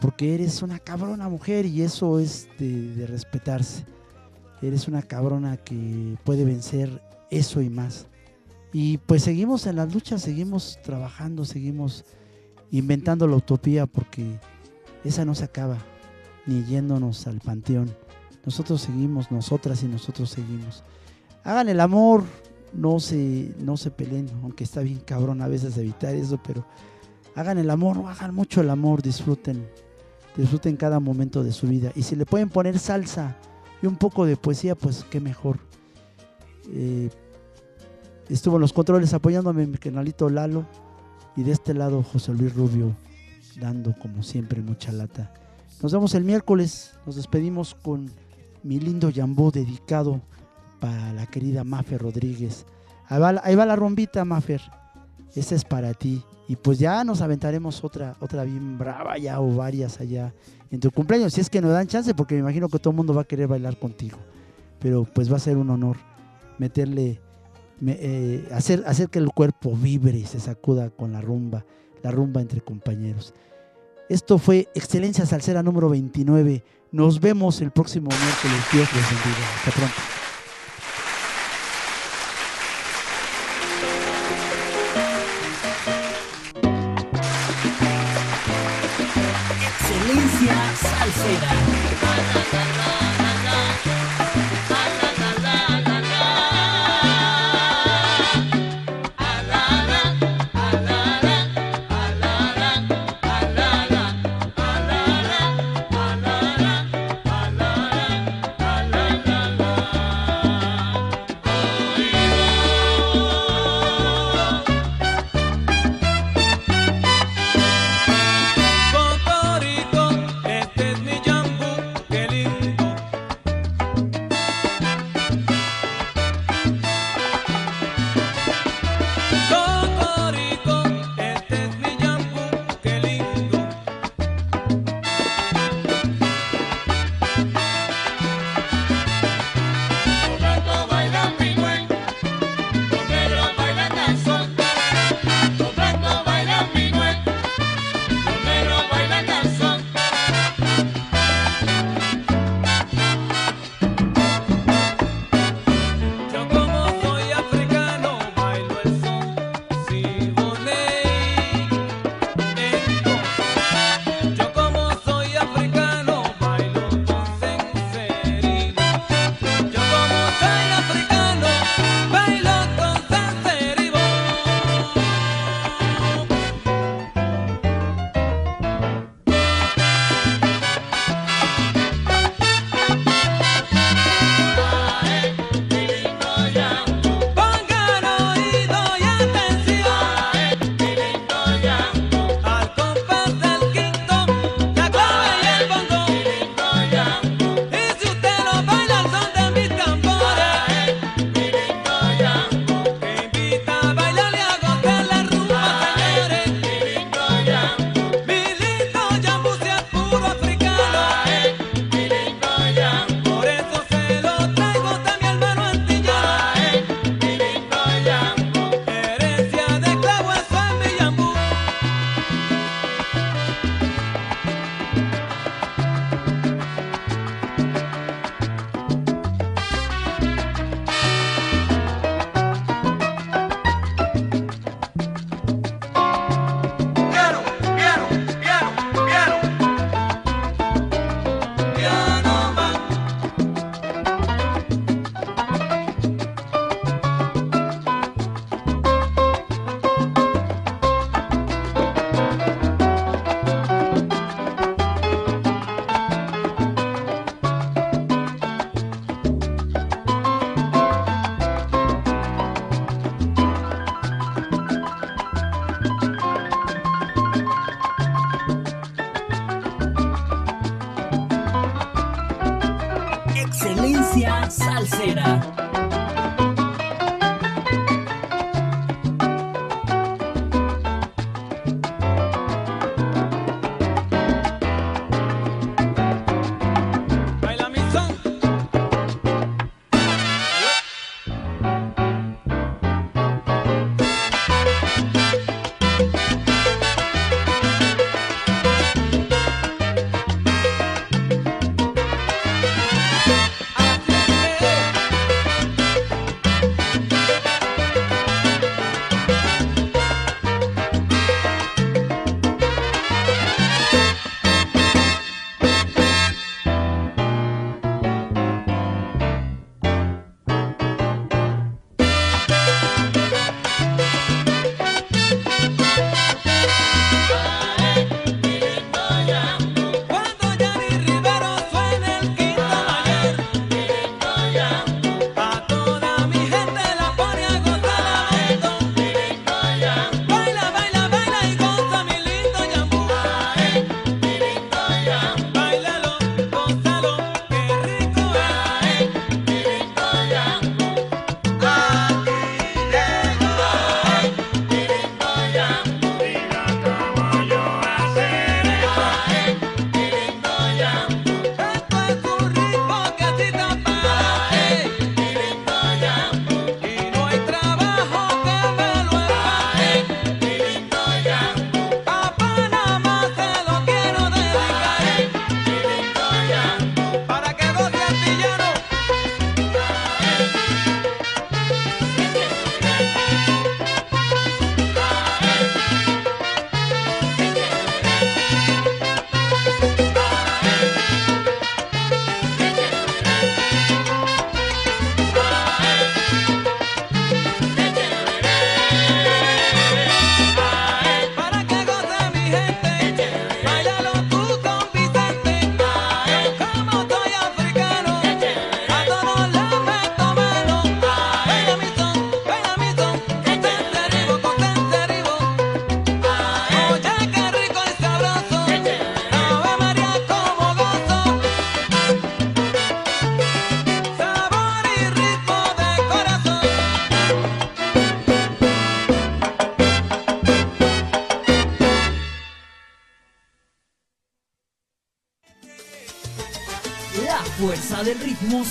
porque eres una cabrona mujer y eso es de, de respetarse. Eres una cabrona que puede vencer eso y más. Y pues seguimos en las luchas, seguimos trabajando, seguimos inventando la utopía porque esa no se acaba, ni yéndonos al panteón. Nosotros seguimos, nosotras y nosotros seguimos. Hagan el amor, no se, no se peleen, aunque está bien cabrón a veces evitar eso, pero hagan el amor, hagan mucho el amor, disfruten, disfruten cada momento de su vida. Y si le pueden poner salsa y un poco de poesía, pues qué mejor. Eh, estuvo en los controles apoyándome mi canalito Lalo y de este lado José Luis Rubio dando como siempre mucha lata. Nos vemos el miércoles, nos despedimos con mi lindo yambó dedicado para la querida Mafer Rodríguez. Ahí va, ahí va la rombita, Mafer. Esta es para ti. Y pues ya nos aventaremos otra, otra bien brava ya o varias allá en tu cumpleaños. Si es que nos dan chance, porque me imagino que todo el mundo va a querer bailar contigo. Pero pues va a ser un honor meterle, me- eh, hacer, hacer que el cuerpo vibre y se sacuda con la rumba, la rumba entre compañeros. Esto fue Excelencia Salsera número 29. Nos vemos el próximo miércoles. Dios les bendiga. Hasta pronto.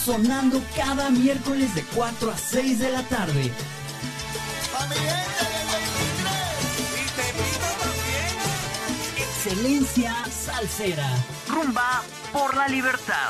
Sonando cada miércoles de 4 a 6 de la tarde. Excelencia Salsera. Rumba por la libertad.